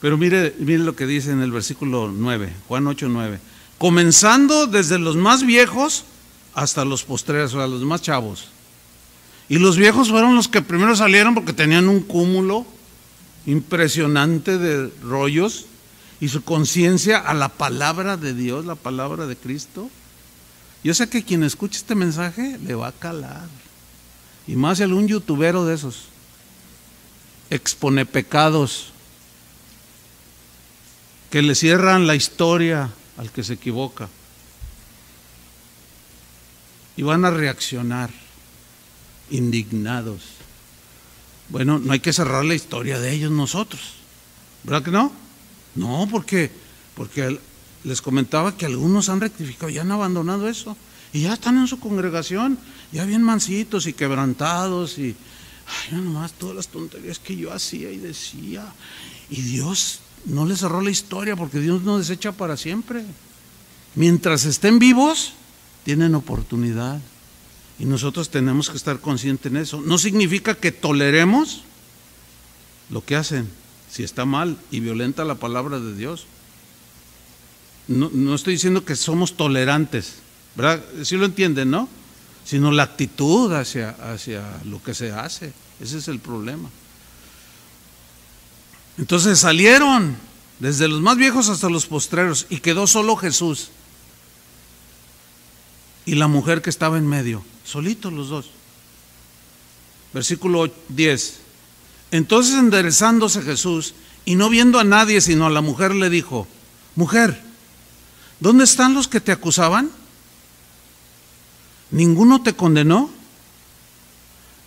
S1: Pero mire, mire lo que dice en el versículo 9, Juan 8, 9. Comenzando desde los más viejos hasta los postreros, o sea, los más chavos. Y los viejos fueron los que primero salieron porque tenían un cúmulo impresionante de rollos y su conciencia a la palabra de Dios, la palabra de Cristo. Yo sé que quien escuche este mensaje le va a calar. Y más si algún youtubero de esos expone pecados que le cierran la historia al que se equivoca. Y van a reaccionar indignados. Bueno, no hay que cerrar la historia de ellos nosotros. ¿Verdad que no? No, porque, porque les comentaba que algunos han rectificado y han abandonado eso. Y ya están en su congregación, ya bien mansitos y quebrantados y, ay, nomás todas las tonterías que yo hacía y decía. Y Dios no les cerró la historia porque Dios no desecha para siempre. Mientras estén vivos, tienen oportunidad. Y nosotros tenemos que estar conscientes en eso. No significa que toleremos lo que hacen si está mal y violenta la palabra de Dios. No, estoy diciendo que somos tolerantes, ¿verdad? Sí lo entienden, ¿no? Sino la actitud hacia, hacia lo que se hace. Ese es el problema. Entonces salieron desde los más viejos hasta los postreros y quedó solo Jesús y la mujer que estaba en medio, solitos los dos. Versículo 10. Entonces enderezándose Jesús y no viendo a nadie sino a la mujer le dijo, mujer, ¿dónde están los que te acusaban? ¿Ninguno te condenó?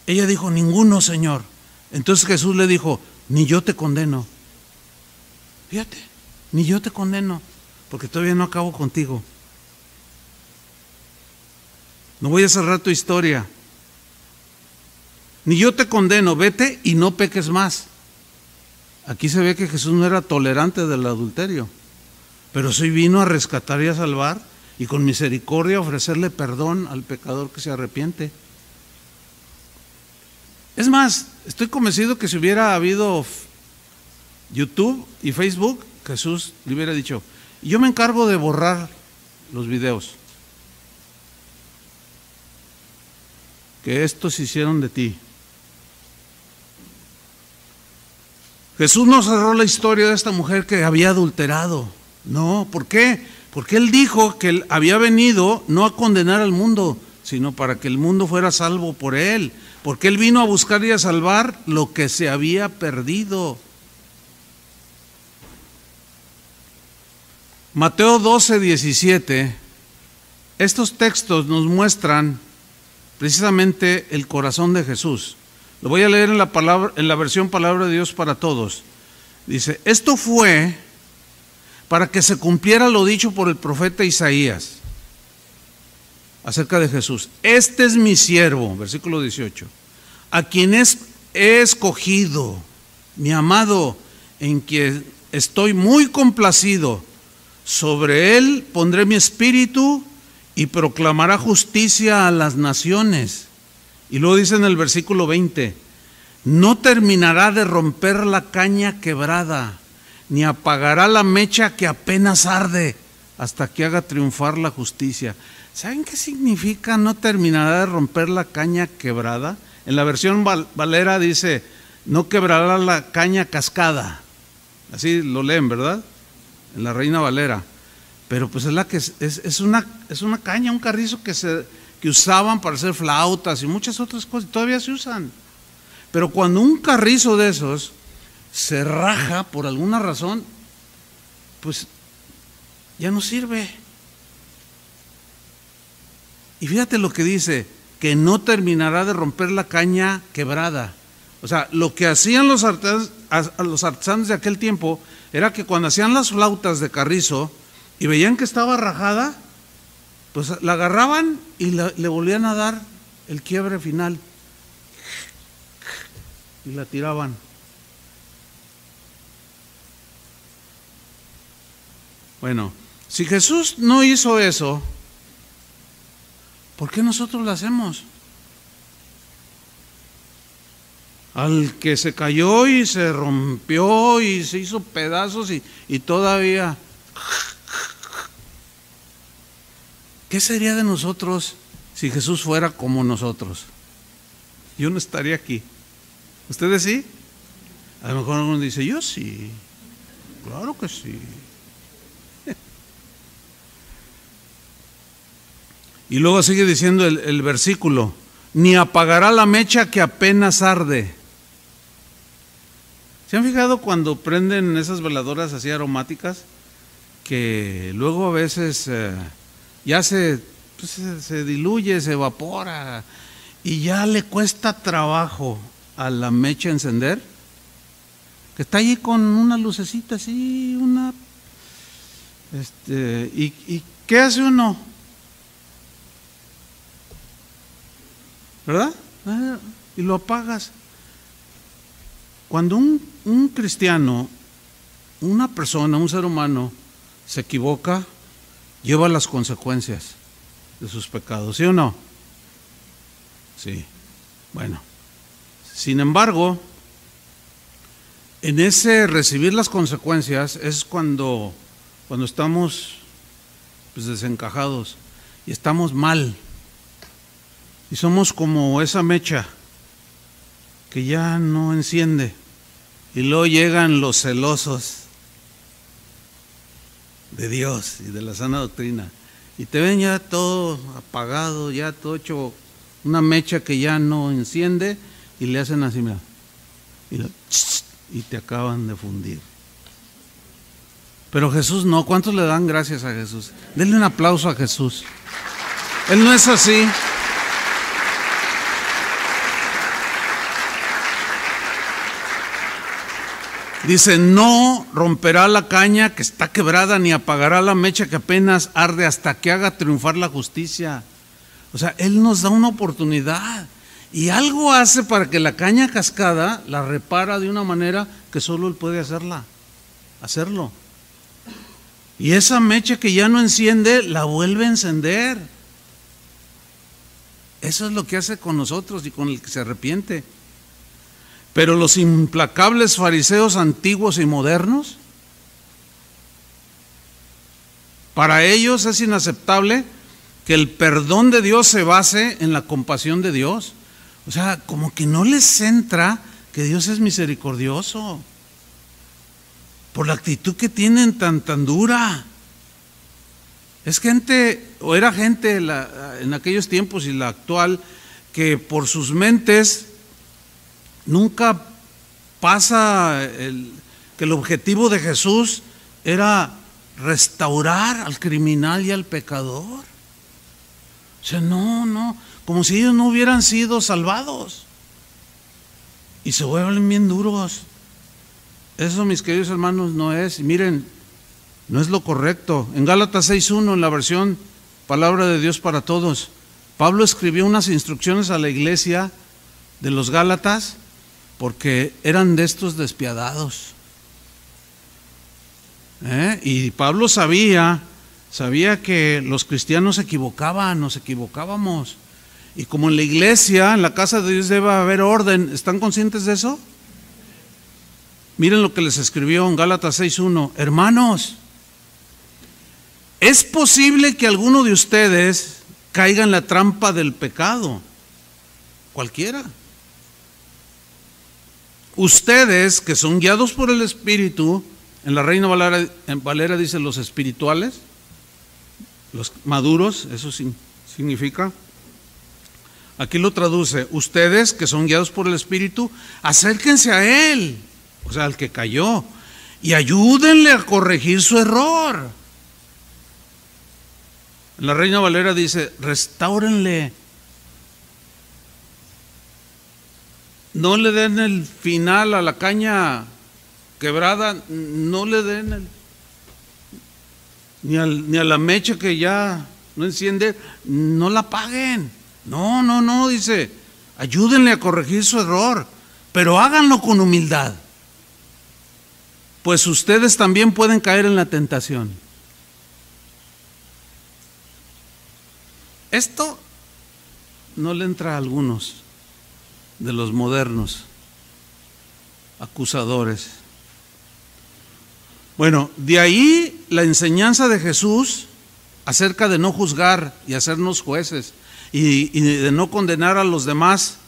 S1: Ella dijo, ninguno, Señor. Entonces Jesús le dijo, ni yo te condeno. Fíjate, ni yo te condeno, porque todavía no acabo contigo. No voy a cerrar tu historia ni yo te condeno, vete y no peques más. Aquí se ve que Jesús no era tolerante del adulterio, pero sí vino a rescatar y a salvar y con misericordia ofrecerle perdón al pecador que se arrepiente. Es más, estoy convencido que si hubiera habido YouTube y Facebook, Jesús le hubiera dicho, yo me encargo de borrar los videos. Que estos hicieron de ti. Jesús no cerró la historia de esta mujer que había adulterado. No, ¿por qué? Porque Él dijo que Él había venido no a condenar al mundo, sino para que el mundo fuera salvo por Él. Porque Él vino a buscar y a salvar lo que se había perdido. Mateo 12, 17, estos textos nos muestran precisamente el corazón de Jesús. Lo voy a leer en la, palabra, en la versión Palabra de Dios para Todos. Dice, esto fue para que se cumpliera lo dicho por el profeta Isaías acerca de Jesús. Este es mi siervo, versículo 18, a quien es, he escogido, mi amado, en quien estoy muy complacido. Sobre él pondré mi espíritu y proclamará justicia a las naciones. Y luego dice en el versículo 20, no terminará de romper la caña quebrada, ni apagará la mecha que apenas arde, hasta que haga triunfar la justicia. ¿Saben qué significa no terminará de romper la caña quebrada? En la versión Valera dice, no quebrará la caña cascada. Así lo leen, ¿verdad? En la Reina Valera. Pero pues es la que es, una, es una caña, un carrizo que se que usaban para hacer flautas y muchas otras cosas, todavía se usan. Pero cuando un carrizo de esos se raja por alguna razón, pues ya no sirve. Y fíjate lo que dice, que no terminará de romper la caña quebrada. O sea, lo que hacían los artesanos, los artesanos de aquel tiempo era que cuando hacían las flautas de carrizo y veían que estaba rajada, pues la agarraban y le volvían a dar el quiebre final. Y la tiraban. Bueno, si Jesús no hizo eso, ¿por qué nosotros lo hacemos? Al que se cayó y se rompió y se hizo pedazos y, y todavía ¿Qué sería de nosotros si Jesús fuera como nosotros? Yo no estaría aquí. ¿Ustedes sí? A lo mejor alguno dice, yo sí. Claro que sí. Y luego sigue diciendo el, versículo, ni apagará la mecha que apenas arde. ¿Se han fijado cuando prenden esas veladoras así aromáticas? Que luego a veces... Eh, ya pues, se, se diluye, se evapora y ya le cuesta trabajo a la mecha encender, que está allí con una lucecita así, una... Este, y, y qué hace uno? ¿Verdad? Ah, y lo apagas. Cuando un, un cristiano, una persona, un ser humano, se equivoca, lleva las consecuencias de sus pecados, ¿sí o no? Sí. Bueno. Sin embargo, en ese recibir las consecuencias es cuando, cuando estamos pues, desencajados y estamos mal. Y somos como esa mecha que ya no enciende. Y luego llegan los celosos de Dios y de la sana doctrina. Y te ven ya todo apagado, ya todo hecho una mecha que ya no enciende y le hacen así, mira, y, te acaban de fundir. Pero Jesús no, ¿cuántos le dan gracias a Jesús? Denle un aplauso a Jesús. Él no es así. Dice, no romperá la caña que está quebrada, ni apagará la mecha que apenas arde hasta que haga triunfar la justicia. O sea, Él nos da una oportunidad y algo hace para que la caña cascada la repara de una manera que solo Él puede hacerla, hacerlo. Y esa mecha que ya no enciende, la vuelve a encender. Eso es lo que hace con nosotros y con el que se arrepiente. Pero los implacables fariseos antiguos y modernos, para ellos es inaceptable que el perdón de Dios se base en la compasión de Dios. O sea, como que no les entra que Dios es misericordioso por la actitud que tienen tan, tan dura. Es gente, o era gente en aquellos tiempos y la actual, que por sus mentes nunca pasa que el objetivo de Jesús era restaurar al criminal y al pecador. O sea, no, no, como si ellos no hubieran sido salvados. Y se vuelven bien duros. Eso, mis queridos hermanos, no es. Miren, no es lo correcto. En Gálatas 6.1, en la versión Palabra de Dios para Todos, Pablo escribió unas instrucciones a la iglesia de los Gálatas porque eran de estos despiadados. ¿Eh? Y Pablo sabía, sabía que los cristianos se equivocaban, nos equivocábamos. Y como en la iglesia, en la casa de Dios debe haber orden, ¿están conscientes de eso? Miren lo que les escribió en Gálatas 6.1. Hermanos, es posible que alguno de ustedes caiga en la trampa del pecado. Cualquiera. Ustedes que son guiados por el Espíritu, en la Reina Valera, en dice los espirituales, los maduros, eso significa. Aquí lo traduce, ustedes que son guiados por el Espíritu, acérquense a Él, o sea, al que cayó, y ayúdenle a corregir su error. La Reina Valera dice, restáurenle no le den el final a la caña quebrada, no le den el, ni, ni a la mecha que ya no enciende, no la paguen. No, no, no, dice, ayúdenle a corregir su error, pero háganlo con humildad, pues ustedes también pueden caer en la tentación. Esto no le entra a algunos de los modernos acusadores. Bueno, de ahí la enseñanza de Jesús acerca de no juzgar y hacernos jueces y, de no condenar a los demás,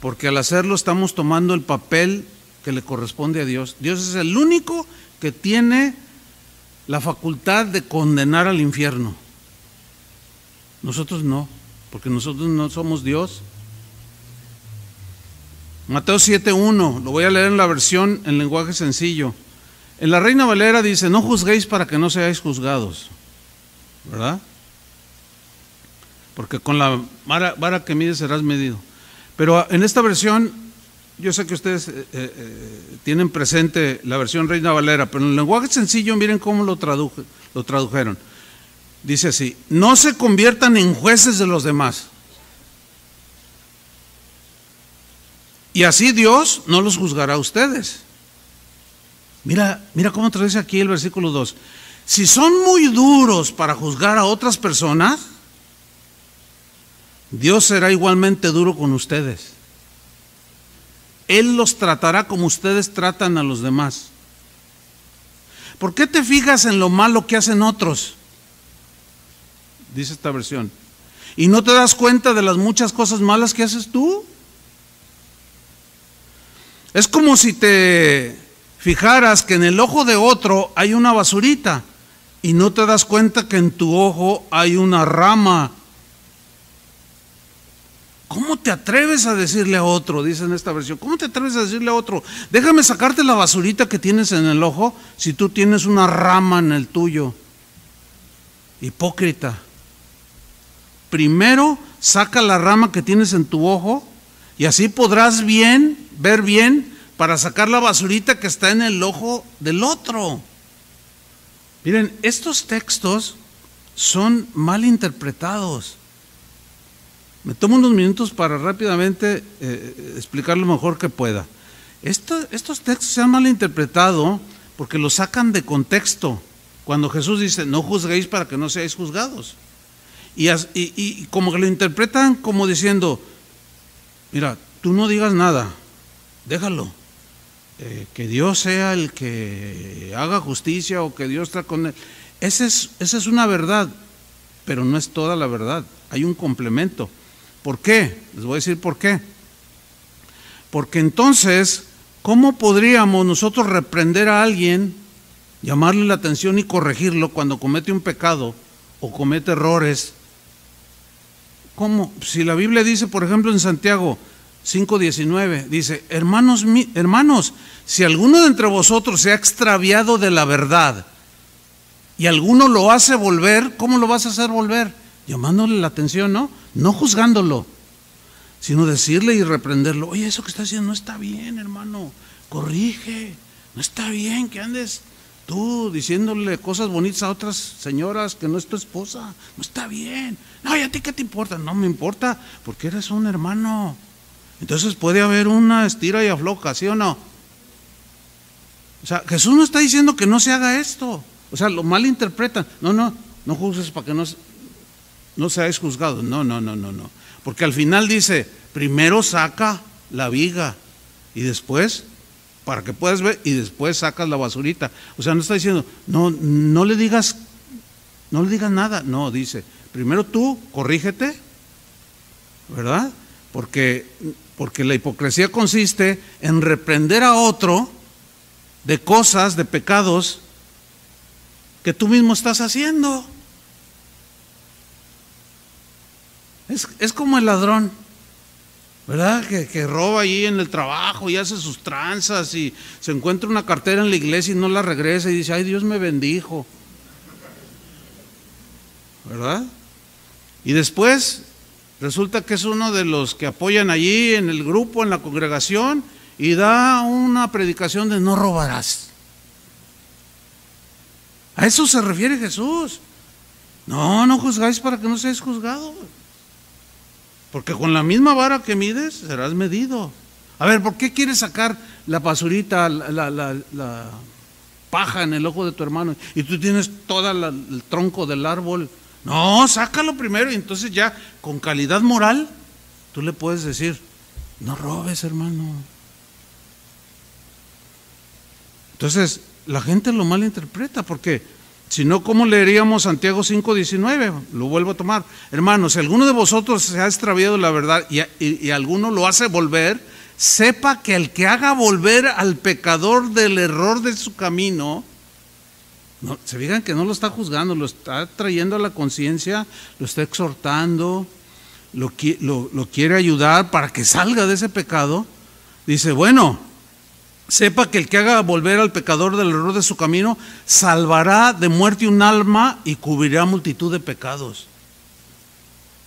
S1: porque al hacerlo estamos tomando el papel que le corresponde a Dios. Dios es el único que tiene la facultad de condenar al infierno. Nosotros no, porque nosotros no somos Dios. Mateo 7.1, lo voy a leer en la versión en lenguaje sencillo. En la Reina Valera dice, no juzguéis para que no seáis juzgados. ¿Verdad? Porque con la vara, que mides serás medido. Pero en esta versión, yo sé que ustedes eh, eh, tienen presente la versión Reina Valera, pero en el lenguaje sencillo miren cómo lo, lo tradujeron. Dice así, no se conviertan en jueces de los demás. Y así Dios no los juzgará a ustedes. Mira, mira cómo traduce aquí el versículo 2. Si son muy duros para juzgar a otras personas, Dios será igualmente duro con ustedes. Él los tratará como ustedes tratan a los demás. ¿Por qué te fijas en lo malo que hacen otros? Dice esta versión. ¿Y no te das cuenta de las muchas cosas malas que haces tú? Es como si te fijaras que en el ojo de otro hay una basurita y no te das cuenta que en tu ojo hay una rama. ¿Cómo te atreves a decirle a otro? Dice en esta versión. ¿Cómo te atreves a decirle a otro? Déjame sacarte la basurita que tienes en el ojo si tú tienes una rama en el tuyo. Hipócrita. Primero saca la rama que tienes en tu ojo y así podrás bien, ver bien, para sacar la basurita que está en el ojo del otro. Miren, estos textos son mal interpretados. Me tomo unos minutos para rápidamente eh, explicar lo mejor que pueda. estos textos se han mal interpretado porque los sacan de contexto. Cuando Jesús dice, no juzguéis para que no seáis juzgados. Y, y como que lo interpretan como diciendo, Mira, tú no digas nada, déjalo. Eh, que Dios sea el que haga justicia o que Dios está con él. Es, esa es una verdad, pero no es toda la verdad. Hay un complemento. ¿Por qué? Les voy a decir por qué. Porque entonces, ¿cómo podríamos nosotros reprender a alguien, llamarle la atención y corregirlo cuando comete un pecado o comete errores? ¿Cómo? Si la Biblia dice, por ejemplo, en Santiago, 5.19, dice, hermanos, hermanos, si alguno de entre vosotros se ha extraviado de la verdad y alguno lo hace volver, ¿cómo lo vas a hacer volver? Llamándole la atención, ¿no? No juzgándolo, sino decirle y reprenderlo, oye, eso que está haciendo no está bien, hermano, corrige, no está bien que andes tú diciéndole cosas bonitas a otras señoras que no es tu esposa, no está bien. No, ¿y a ti qué te importa? No me importa, porque eres un hermano. Entonces puede haber una estira y afloja, ¿sí o no? O sea, Jesús no está diciendo que no se haga esto. O sea, lo malinterpretan. No, no, no juzgues para que no, no seáis juzgados. No, no, no, no, no. Porque al final dice, primero saca la viga y después, para que puedas ver, y después sacas la basurita. O sea, no está diciendo, no, no le digas, no le digas nada. No, dice, primero tú corrígete, ¿verdad? Porque porque la hipocresía consiste en reprender a otro de cosas, de pecados que tú mismo estás haciendo. Es, como el ladrón, ¿verdad? Que, que, roba ahí en el trabajo y hace sus tranzas y se encuentra una cartera en la iglesia y no la regresa y dice, ay Dios me bendijo. ¿Verdad? Y después Resulta que es uno de los que apoyan allí en el grupo, en la congregación, y da una predicación de no robarás. A eso se refiere Jesús. No, no juzgáis para que no seáis juzgados. Porque con la misma vara que mides, serás medido. A ver, ¿por qué quieres sacar la basurita, la, la paja en el ojo de tu hermano? Y tú tienes todo el tronco del árbol no, sácalo primero y entonces ya con calidad moral tú le puedes decir, no robes hermano. Entonces la gente lo malinterpreta porque si no, ¿cómo leeríamos Santiago 5:19? Lo vuelvo a tomar. Hermanos, si alguno de vosotros se ha extraviado la verdad y, y alguno lo hace volver, sepa que el que haga volver al pecador del error de su camino, se fijan que no lo está juzgando, lo está trayendo a la conciencia, lo está exhortando, lo, lo, quiere ayudar para que salga de ese pecado. Dice, bueno, sepa que el que haga volver al pecador del error de su camino, salvará de muerte un alma y cubrirá multitud de pecados.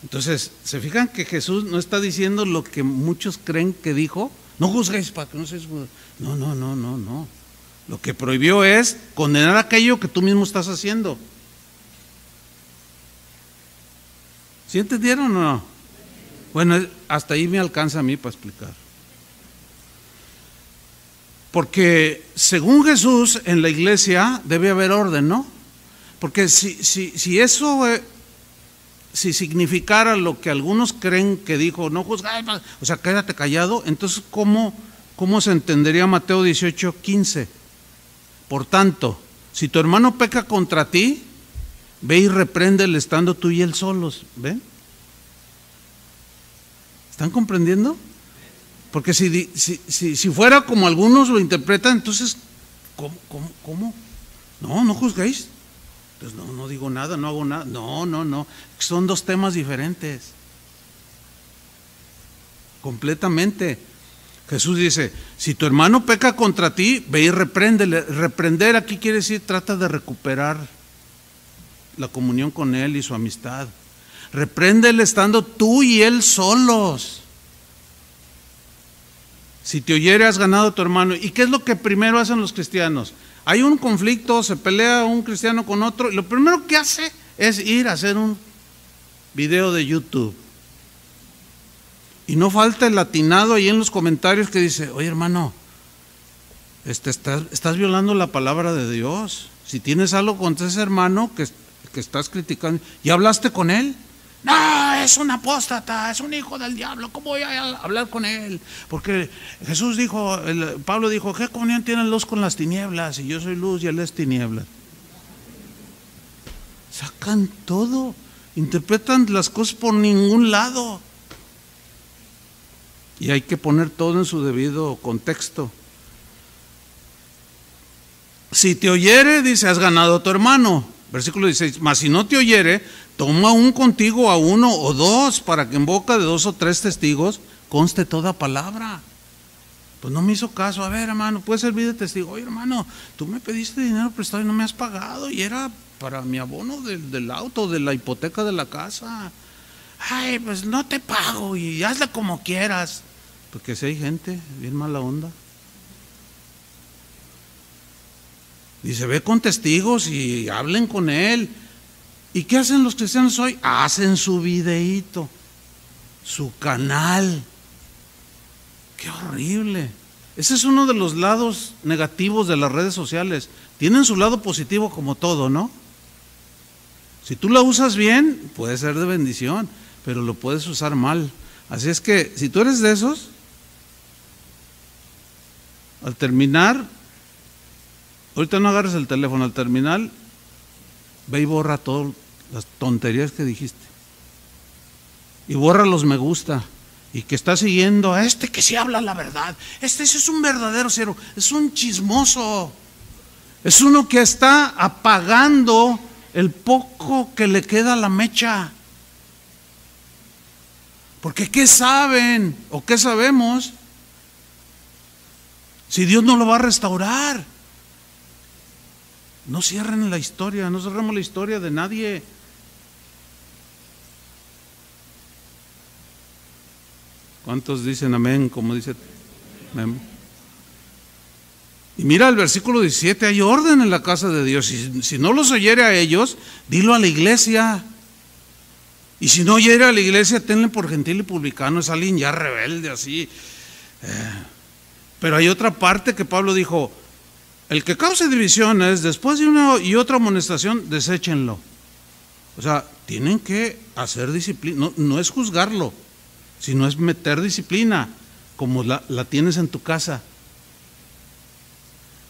S1: Entonces, ¿se fijan que Jesús no está diciendo lo que muchos creen que dijo? No juzguéis para que no se... No, no, no, no, no. Lo que prohibió es condenar aquello que tú mismo estás haciendo. ¿Sí entendieron o no? Bueno, hasta ahí me alcanza a mí para explicar. Porque según Jesús en la iglesia debe haber orden, ¿no? Porque si, si, si eso, eh, si significara lo que algunos creen que dijo, no juzga, o sea, quédate callado, entonces ¿cómo, cómo se entendería Mateo 18, 15? Por tanto, si tu hermano peca contra ti, ve y repréndele estando tú y él solos. ¿Ven? ¿Están comprendiendo? Porque si, si, si, fuera como algunos lo interpretan, entonces, ¿cómo? ¿Cómo? cómo? No, no juzguéis. Entonces, no, no digo nada, no hago nada. No, no, no. Son dos temas diferentes. Completamente. Jesús dice, si tu hermano peca contra ti, ve y repréndele. Reprender aquí quiere decir trata de recuperar la comunión con él y su amistad. Repréndele estando tú y él solos. Si te oyere has ganado a tu hermano. ¿Y qué es lo que primero hacen los cristianos? Hay un conflicto, se pelea un cristiano con otro y lo primero que hace es ir a hacer un video de YouTube y no falta el latinado ahí en los comentarios que dice, oye hermano, este, estás, estás violando la palabra de Dios. Si tienes algo contra ese hermano que, que estás criticando, ¿ya hablaste con él? No, es un apóstata, es un hijo del diablo, ¿cómo voy a hablar con él? Porque Jesús dijo, Pablo dijo, ¿qué comunión tiene luz con las tinieblas? Y yo soy luz y él es tinieblas. Sacan todo, interpretan las cosas por ningún lado. Y hay que poner todo en su debido contexto. Si te oyere, dice, has ganado a tu hermano. Versículo 16, mas si no te oyere, toma un contigo a uno o dos, para que en boca de dos o tres testigos conste toda palabra. Pues no me hizo caso. A ver, hermano, puede servir de testigo. Oye, hermano, tú me pediste dinero prestado y no me has pagado. Y era para mi abono del, auto, de la hipoteca de la casa. Ay, pues no te pago y hazle como quieras. Porque si hay gente bien mala onda. Dice, ve con testigos y hablen con él. ¿Y qué hacen los cristianos hoy? Hacen su videíto, su canal. Qué horrible. Ese es uno de los lados negativos de las redes sociales. Tienen su lado positivo como todo, ¿no? Si tú la usas bien, puede ser de bendición, pero lo puedes usar mal. Así es que si tú eres de esos, al terminar, ahorita no agarres el teléfono, al terminar, ve y borra todas las tonterías que dijiste. Y borra los me gusta. Y que está siguiendo a este que sí habla la verdad. Este es un verdadero cero, es un chismoso. Es uno que está apagando el poco que le queda a la mecha. Porque ¿qué saben o qué sabemos si Dios no lo va a restaurar? No cierren la historia, no cerremos la historia de nadie. ¿Cuántos dicen amén? Como dice Y mira el versículo 17, hay orden en la casa de Dios. Si, si no los oyere a ellos, dilo a la iglesia. Y si no oyere a la iglesia, tenle por gentil y publicano. Es alguien ya rebelde así. Eh, pero hay otra parte que Pablo dijo, el que cause divisiones, después de una y otra amonestación, deséchenlo. O sea, tienen que hacer disciplina, no, es juzgarlo, sino es meter disciplina, como la, la tienes en tu casa.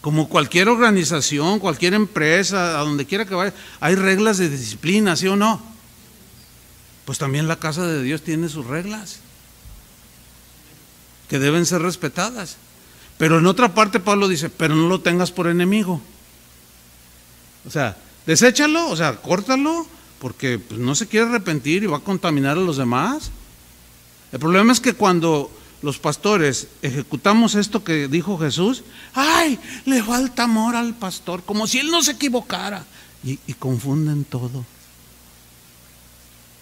S1: Como cualquier organización, cualquier empresa, a donde quiera que vaya, hay reglas de disciplina, ¿sí o no? Pues también la casa de Dios tiene sus reglas que deben ser respetadas. Pero en otra parte Pablo dice, pero no lo tengas por enemigo. O sea, deséchalo, o sea, córtalo, porque pues, no se quiere arrepentir y va a contaminar a los demás. El problema es que cuando los pastores ejecutamos esto que dijo Jesús, ay, le falta amor al pastor, como si él no se equivocara. Y, y confunden todo.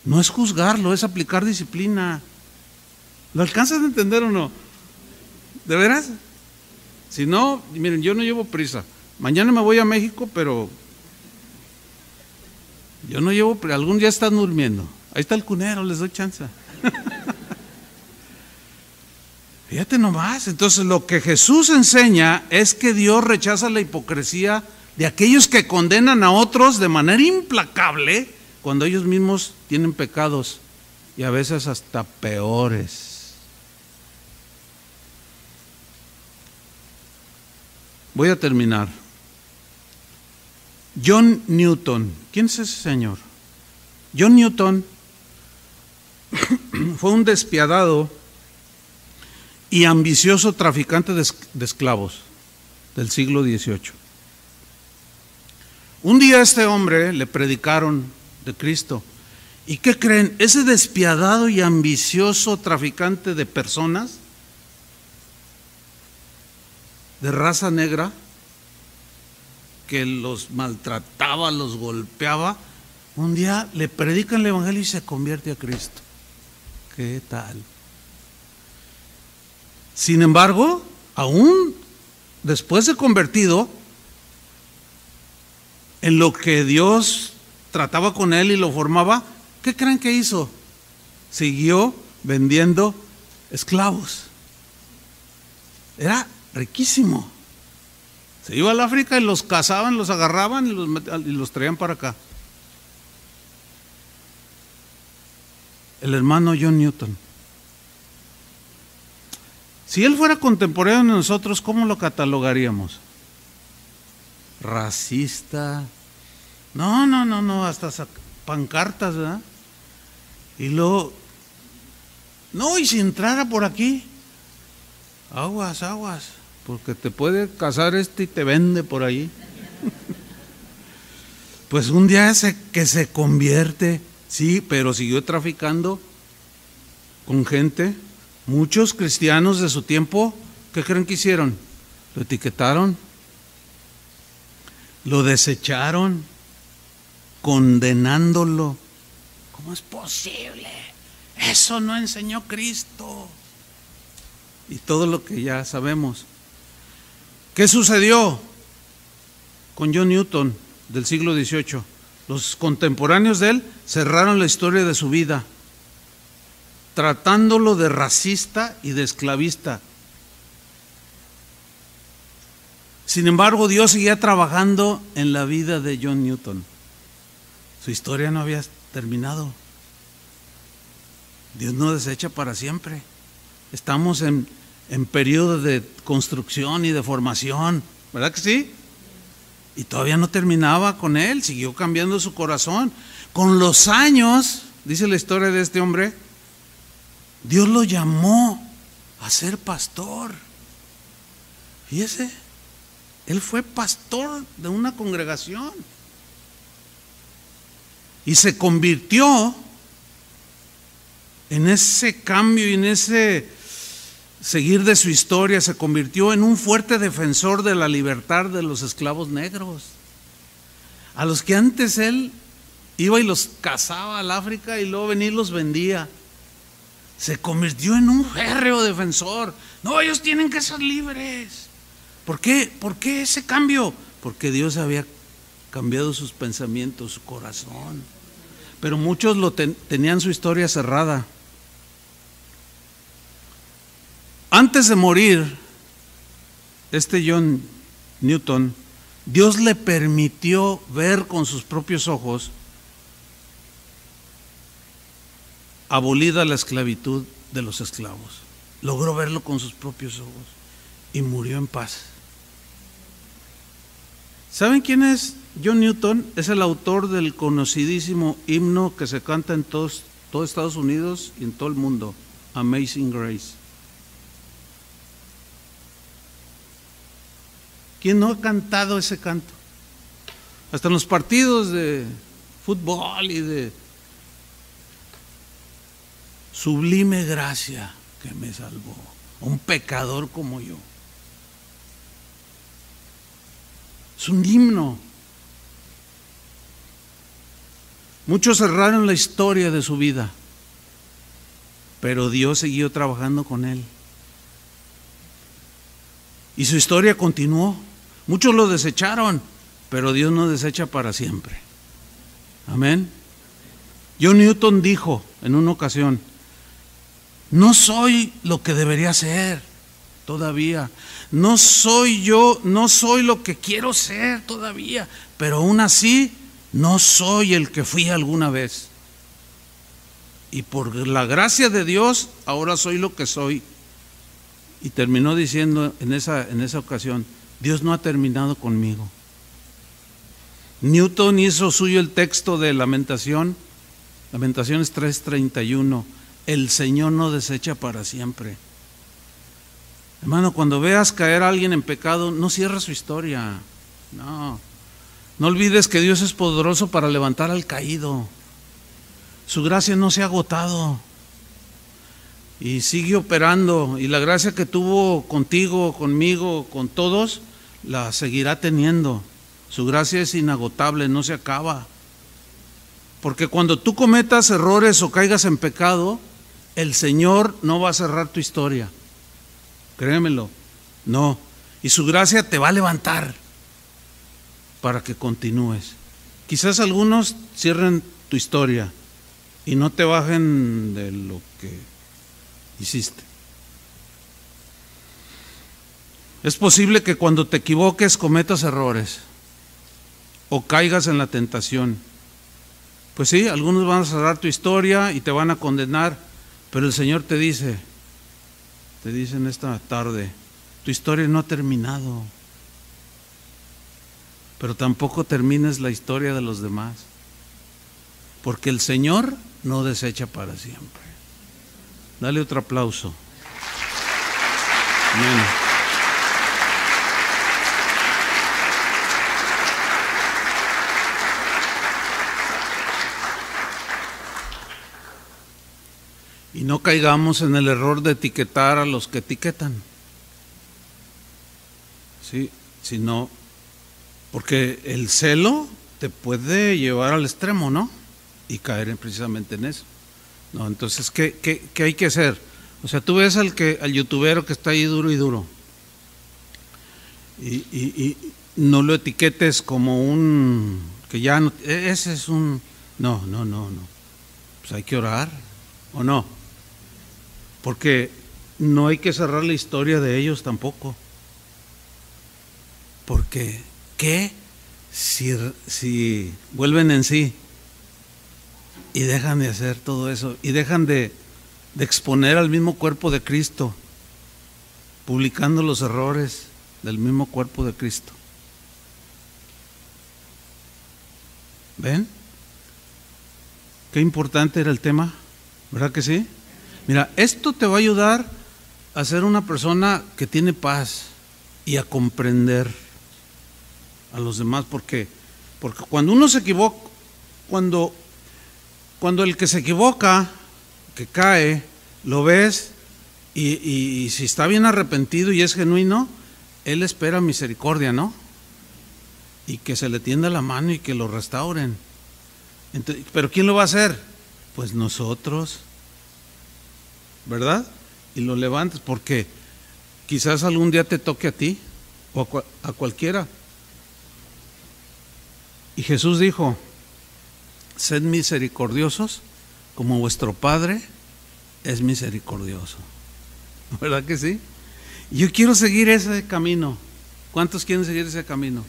S1: No es juzgarlo, es aplicar disciplina. ¿Lo alcanzas a entender o no? ¿De veras? Si no, miren, yo no llevo prisa. Mañana me voy a México, pero yo no llevo, algún día están durmiendo. Ahí está el cunero, les doy chance. Fíjate nomás, entonces lo que Jesús enseña es que Dios rechaza la hipocresía de aquellos que condenan a otros de manera implacable cuando ellos mismos tienen pecados y a veces hasta peores. Voy a terminar. John Newton, ¿quién es ese señor? John Newton fue un despiadado y ambicioso traficante de, esclavos del siglo XVIII. Un día a este hombre le predicaron de Cristo. ¿Y qué creen? Ese despiadado y ambicioso traficante de personas de raza negra que los maltrataba, los golpeaba, un día le predican el Evangelio y se convierte a Cristo. ¿Qué tal? Sin embargo, aún después de convertido, en lo que Dios trataba con él y lo formaba, ¿qué creen que hizo? Siguió vendiendo esclavos. Era riquísimo. Se iba al África y los cazaban, los agarraban y los, traían para acá. el hermano John Newton. Si él fuera contemporáneo de nosotros, ¿cómo lo catalogaríamos? Racista. No, no, no, no, hasta pancartas, ¿verdad? Y luego, no, y si entrara por aquí, aguas, aguas, porque te puede casar este y te vende por ahí. pues un día ese que se convierte, sí, pero siguió traficando con gente. Muchos cristianos de su tiempo, ¿qué creen que hicieron? Lo etiquetaron, lo desecharon, condenándolo. ¿Cómo es posible? Eso no enseñó Cristo. Y todo lo que ya sabemos. ¿Qué sucedió con John Newton del siglo XVIII? Los contemporáneos de él cerraron la historia de su vida, tratándolo de racista y de esclavista. Sin embargo, Dios seguía trabajando en la vida de John Newton. Su historia no había terminado. Dios no desecha para siempre. Estamos en, en periodo de construcción y de formación, ¿verdad que sí? Y todavía no terminaba con él, siguió cambiando su corazón. Con los años, dice la historia de este hombre, Dios lo llamó a ser pastor. Fíjese, él fue pastor de una congregación. Y se convirtió en ese cambio y en ese seguir de su historia, se convirtió en un fuerte defensor de la libertad de los esclavos negros, a los que antes él iba y los cazaba al África y luego venía y los vendía. Se convirtió en un férreo defensor. No, ellos tienen que ser libres. ¿Por qué? ¿Por qué ese cambio? Porque Dios había cambiado sus pensamientos, su corazón pero muchos lo tenían su historia cerrada. Antes de morir, este John Newton, Dios le permitió ver con sus propios ojos abolida la esclavitud de los esclavos. Logró verlo con sus propios ojos y murió en paz. ¿Saben quién es John Newton? Es el autor del conocidísimo himno que se canta en todos, todo Estados Unidos y en todo el mundo, Amazing Grace. ¿Quién no ha cantado ese canto? Hasta en los partidos de fútbol y de sublime gracia que me salvó, un pecador como yo. Es un himno. Muchos cerraron la historia de su vida, pero Dios siguió trabajando con él. Y su historia continuó. Muchos lo desecharon, pero Dios no desecha para siempre. Amén. John Newton dijo en una ocasión, no soy lo que debería ser todavía. No soy yo, no soy lo que quiero ser todavía, pero aún así no soy el que fui alguna vez. Y por la gracia de Dios, ahora soy lo que soy. Y terminó diciendo en esa, en esa ocasión, Dios no ha terminado conmigo. Newton hizo suyo el texto de lamentación, lamentaciones 3:31, el Señor no desecha para siempre. Hermano, cuando veas caer a alguien en pecado, no cierres su historia. No. No olvides que Dios es poderoso para levantar al caído. Su gracia no se ha agotado. Y sigue operando. Y la gracia que tuvo contigo, conmigo, con todos, la seguirá teniendo. Su gracia es inagotable, no se acaba. Porque cuando tú cometas errores o caigas en pecado, el Señor no va a cerrar tu historia créemelo, no. Y su gracia te va a levantar para que continúes. Quizás algunos cierren tu historia y no te bajen de lo que hiciste. Es posible que cuando te equivoques cometas errores o caigas en la tentación, Pues sí, algunos van a cerrar tu historia y te van a condenar, pero el Señor te dice, te dice en esta tarde, tu historia no ha terminado, pero tampoco termines la historia de los demás, porque el Señor no desecha para siempre. Dale otro aplauso. Y no caigamos en el error de etiquetar a los que etiquetan. Sí, sino porque el celo te puede llevar al extremo, ¿no? Y caer precisamente en eso. No, entonces, ¿qué, qué, hay que hacer? O sea, tú ves al, que, al youtubero que está ahí duro y duro. Y, y, no lo etiquetes como un que ya no, e, ese es un no, no, no, no. Pues hay que orar, ¿o no? Porque no hay que cerrar la historia de ellos tampoco. Porque, ¿qué si, si vuelven en sí y dejan de hacer todo eso y dejan de, de exponer al mismo cuerpo de Cristo, publicando los errores del mismo cuerpo de Cristo? ¿Ven? Qué importante era el tema, ¿verdad que sí? Mira, esto te va a ayudar a ser una persona que tiene paz y a comprender a los demás, porque, porque cuando uno se equivoca, cuando, cuando el que se equivoca, que cae, lo ves y, si está bien arrepentido y es genuino, él espera misericordia, ¿no? Y que se le tienda la mano y que lo restauren. Pero ¿quién lo va a hacer? Pues nosotros. ¿verdad? Y lo levantes porque quizás algún día te toque a ti o a, cualquiera. Y Jesús dijo, sed misericordiosos como vuestro Padre es misericordioso. ¿Verdad que sí? Yo quiero seguir ese camino. ¿Cuántos quieren seguir ese camino?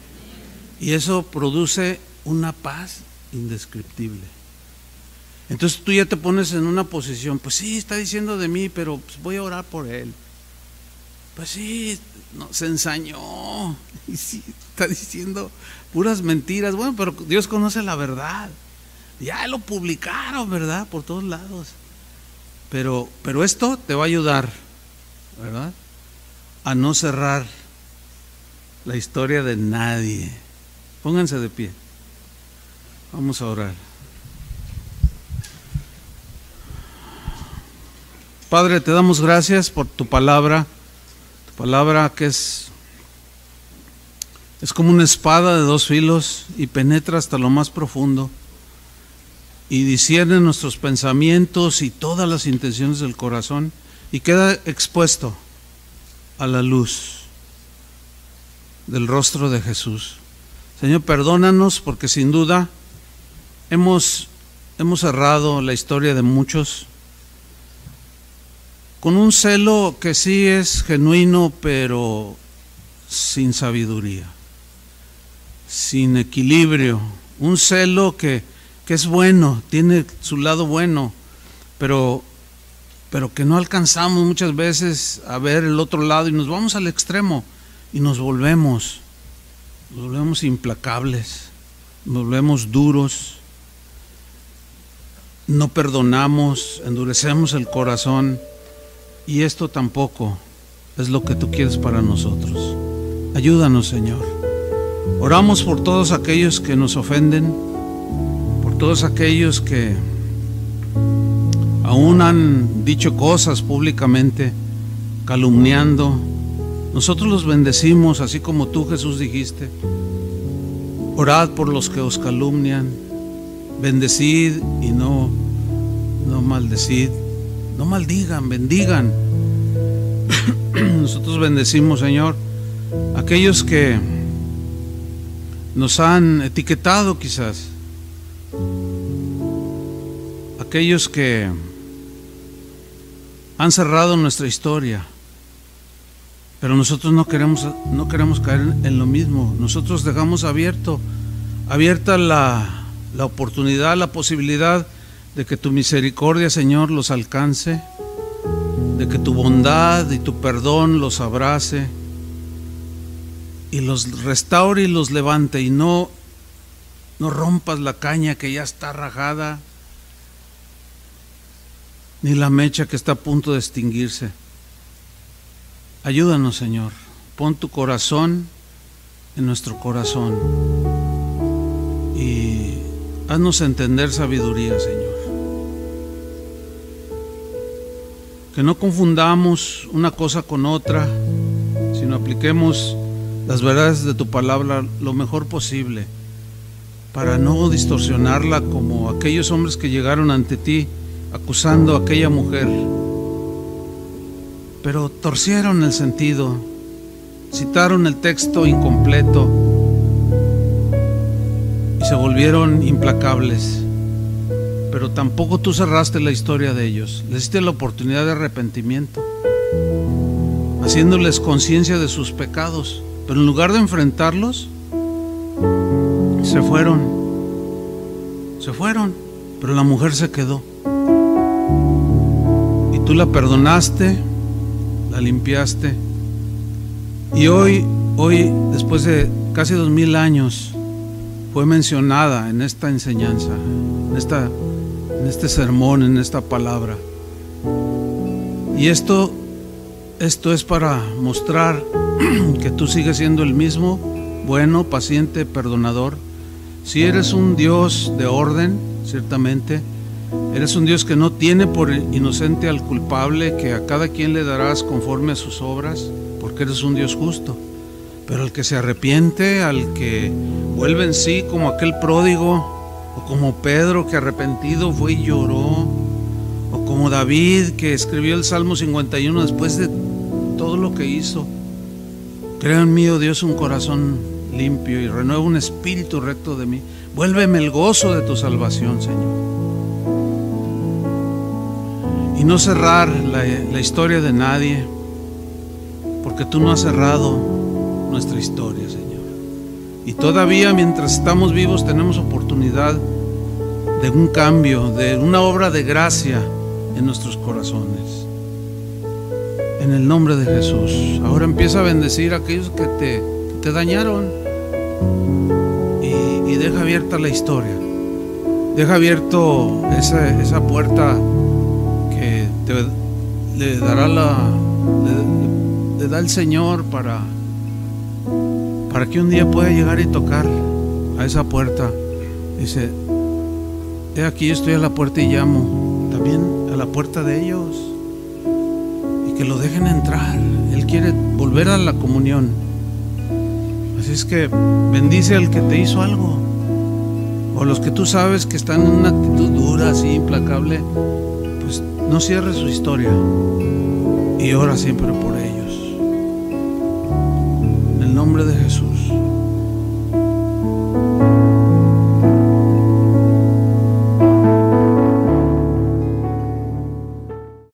S1: Y eso produce una paz indescriptible. Entonces tú ya te pones en una posición, pues sí, está diciendo de mí, pero pues voy a orar por él. Pues sí, no, se ensañó, y sí, está diciendo puras mentiras. Bueno, pero Dios conoce la verdad. Ya lo publicaron, ¿verdad? Por todos lados. Pero, pero esto te va a ayudar, ¿verdad? A no cerrar la historia de nadie. Pónganse de pie. Vamos a orar. Padre, te damos gracias por tu palabra, tu palabra que es, es como una espada de dos filos y penetra hasta lo más profundo y discierne nuestros pensamientos y todas las intenciones del corazón y queda expuesto a la luz del rostro de Jesús. Señor, perdónanos porque sin duda hemos, hemos errado la historia de muchos con un celo que sí es genuino, pero sin sabiduría, sin equilibrio, un celo que, que es bueno, tiene su lado bueno, pero, pero que no alcanzamos muchas veces a ver el otro lado y nos vamos al extremo y nos volvemos, nos volvemos implacables, nos volvemos duros, no perdonamos, endurecemos el corazón y esto tampoco es lo que tú quieres para nosotros. Ayúdanos, Señor. Oramos por todos aquellos que nos ofenden, todos aquellos que aún han dicho cosas públicamente, calumniando. Nosotros los bendecimos, así como tú, Jesús, dijiste. Orad por los que os calumnian, bendecid y no, no maldecid. No maldigan, bendigan. Nosotros bendecimos, Señor, aquellos que nos han etiquetado quizás. Aquellos que han cerrado nuestra historia. Pero nosotros no queremos, no queremos caer en lo mismo. Nosotros dejamos abierto, abierta la, la oportunidad, la posibilidad de que tu misericordia, Señor, los alcance, de que tu bondad y tu perdón los abrace y los restaure y los levante y no no rompas la caña que ya está rajada ni la mecha que está a punto de extinguirse. Ayúdanos, Señor. Pon tu corazón en nuestro corazón y haznos entender sabiduría, Señor. Que no confundamos una cosa con otra, sino apliquemos las verdades de tu palabra lo mejor posible para no distorsionarla como aquellos hombres que llegaron ante ti acusando a aquella mujer, pero torcieron el sentido, citaron el texto incompleto y se volvieron implacables. Pero tampoco tú cerraste la historia de ellos, les diste la oportunidad de arrepentimiento, haciéndoles conciencia de sus pecados, pero en lugar de enfrentarlos, se fueron, se fueron, pero la mujer se quedó. Y tú la perdonaste, la limpiaste. Y hoy, hoy, después de casi dos mil años, fue mencionada en esta enseñanza, en, esta, en este sermón, en esta palabra. Y esto, esto es para mostrar que tú sigues siendo el mismo, bueno, paciente, perdonador si eres un Dios de orden, ciertamente, eres un Dios que no tiene por inocente al culpable, que a cada quien le darás conforme a sus obras, porque eres un Dios justo. Pero al que se arrepiente, al que vuelve en sí como aquel pródigo, o como Pedro que arrepentido fue y lloró, o como David que escribió el Salmo 51 después de todo lo que hizo. Crea en mí, oh Dios, un corazón limpio y renueva un espíritu recto de mí. Vuélveme el gozo de tu salvación, Señor. Y no cerrar la, historia de nadie, porque tú no has cerrado nuestra historia, Señor. Y todavía mientras estamos vivos tenemos oportunidad de un cambio, de una obra de gracia en nuestros corazones. En el nombre de Jesús. Ahora empieza a bendecir a aquellos que te, que te dañaron y, deja abierta la historia. Deja abierto esa, esa puerta que le dará la le, da el Señor para para que un día pueda llegar y tocar a esa puerta. Dice, he aquí estoy a la puerta y llamo, también a la puerta de ellos, y que lo dejen entrar. Él quiere volver a la comunión. Así es que bendice al que te hizo algo. O los que tú sabes que están en una actitud dura, así, implacable, pues no cierres su historia y ora siempre por ellos. En el nombre de Jesús.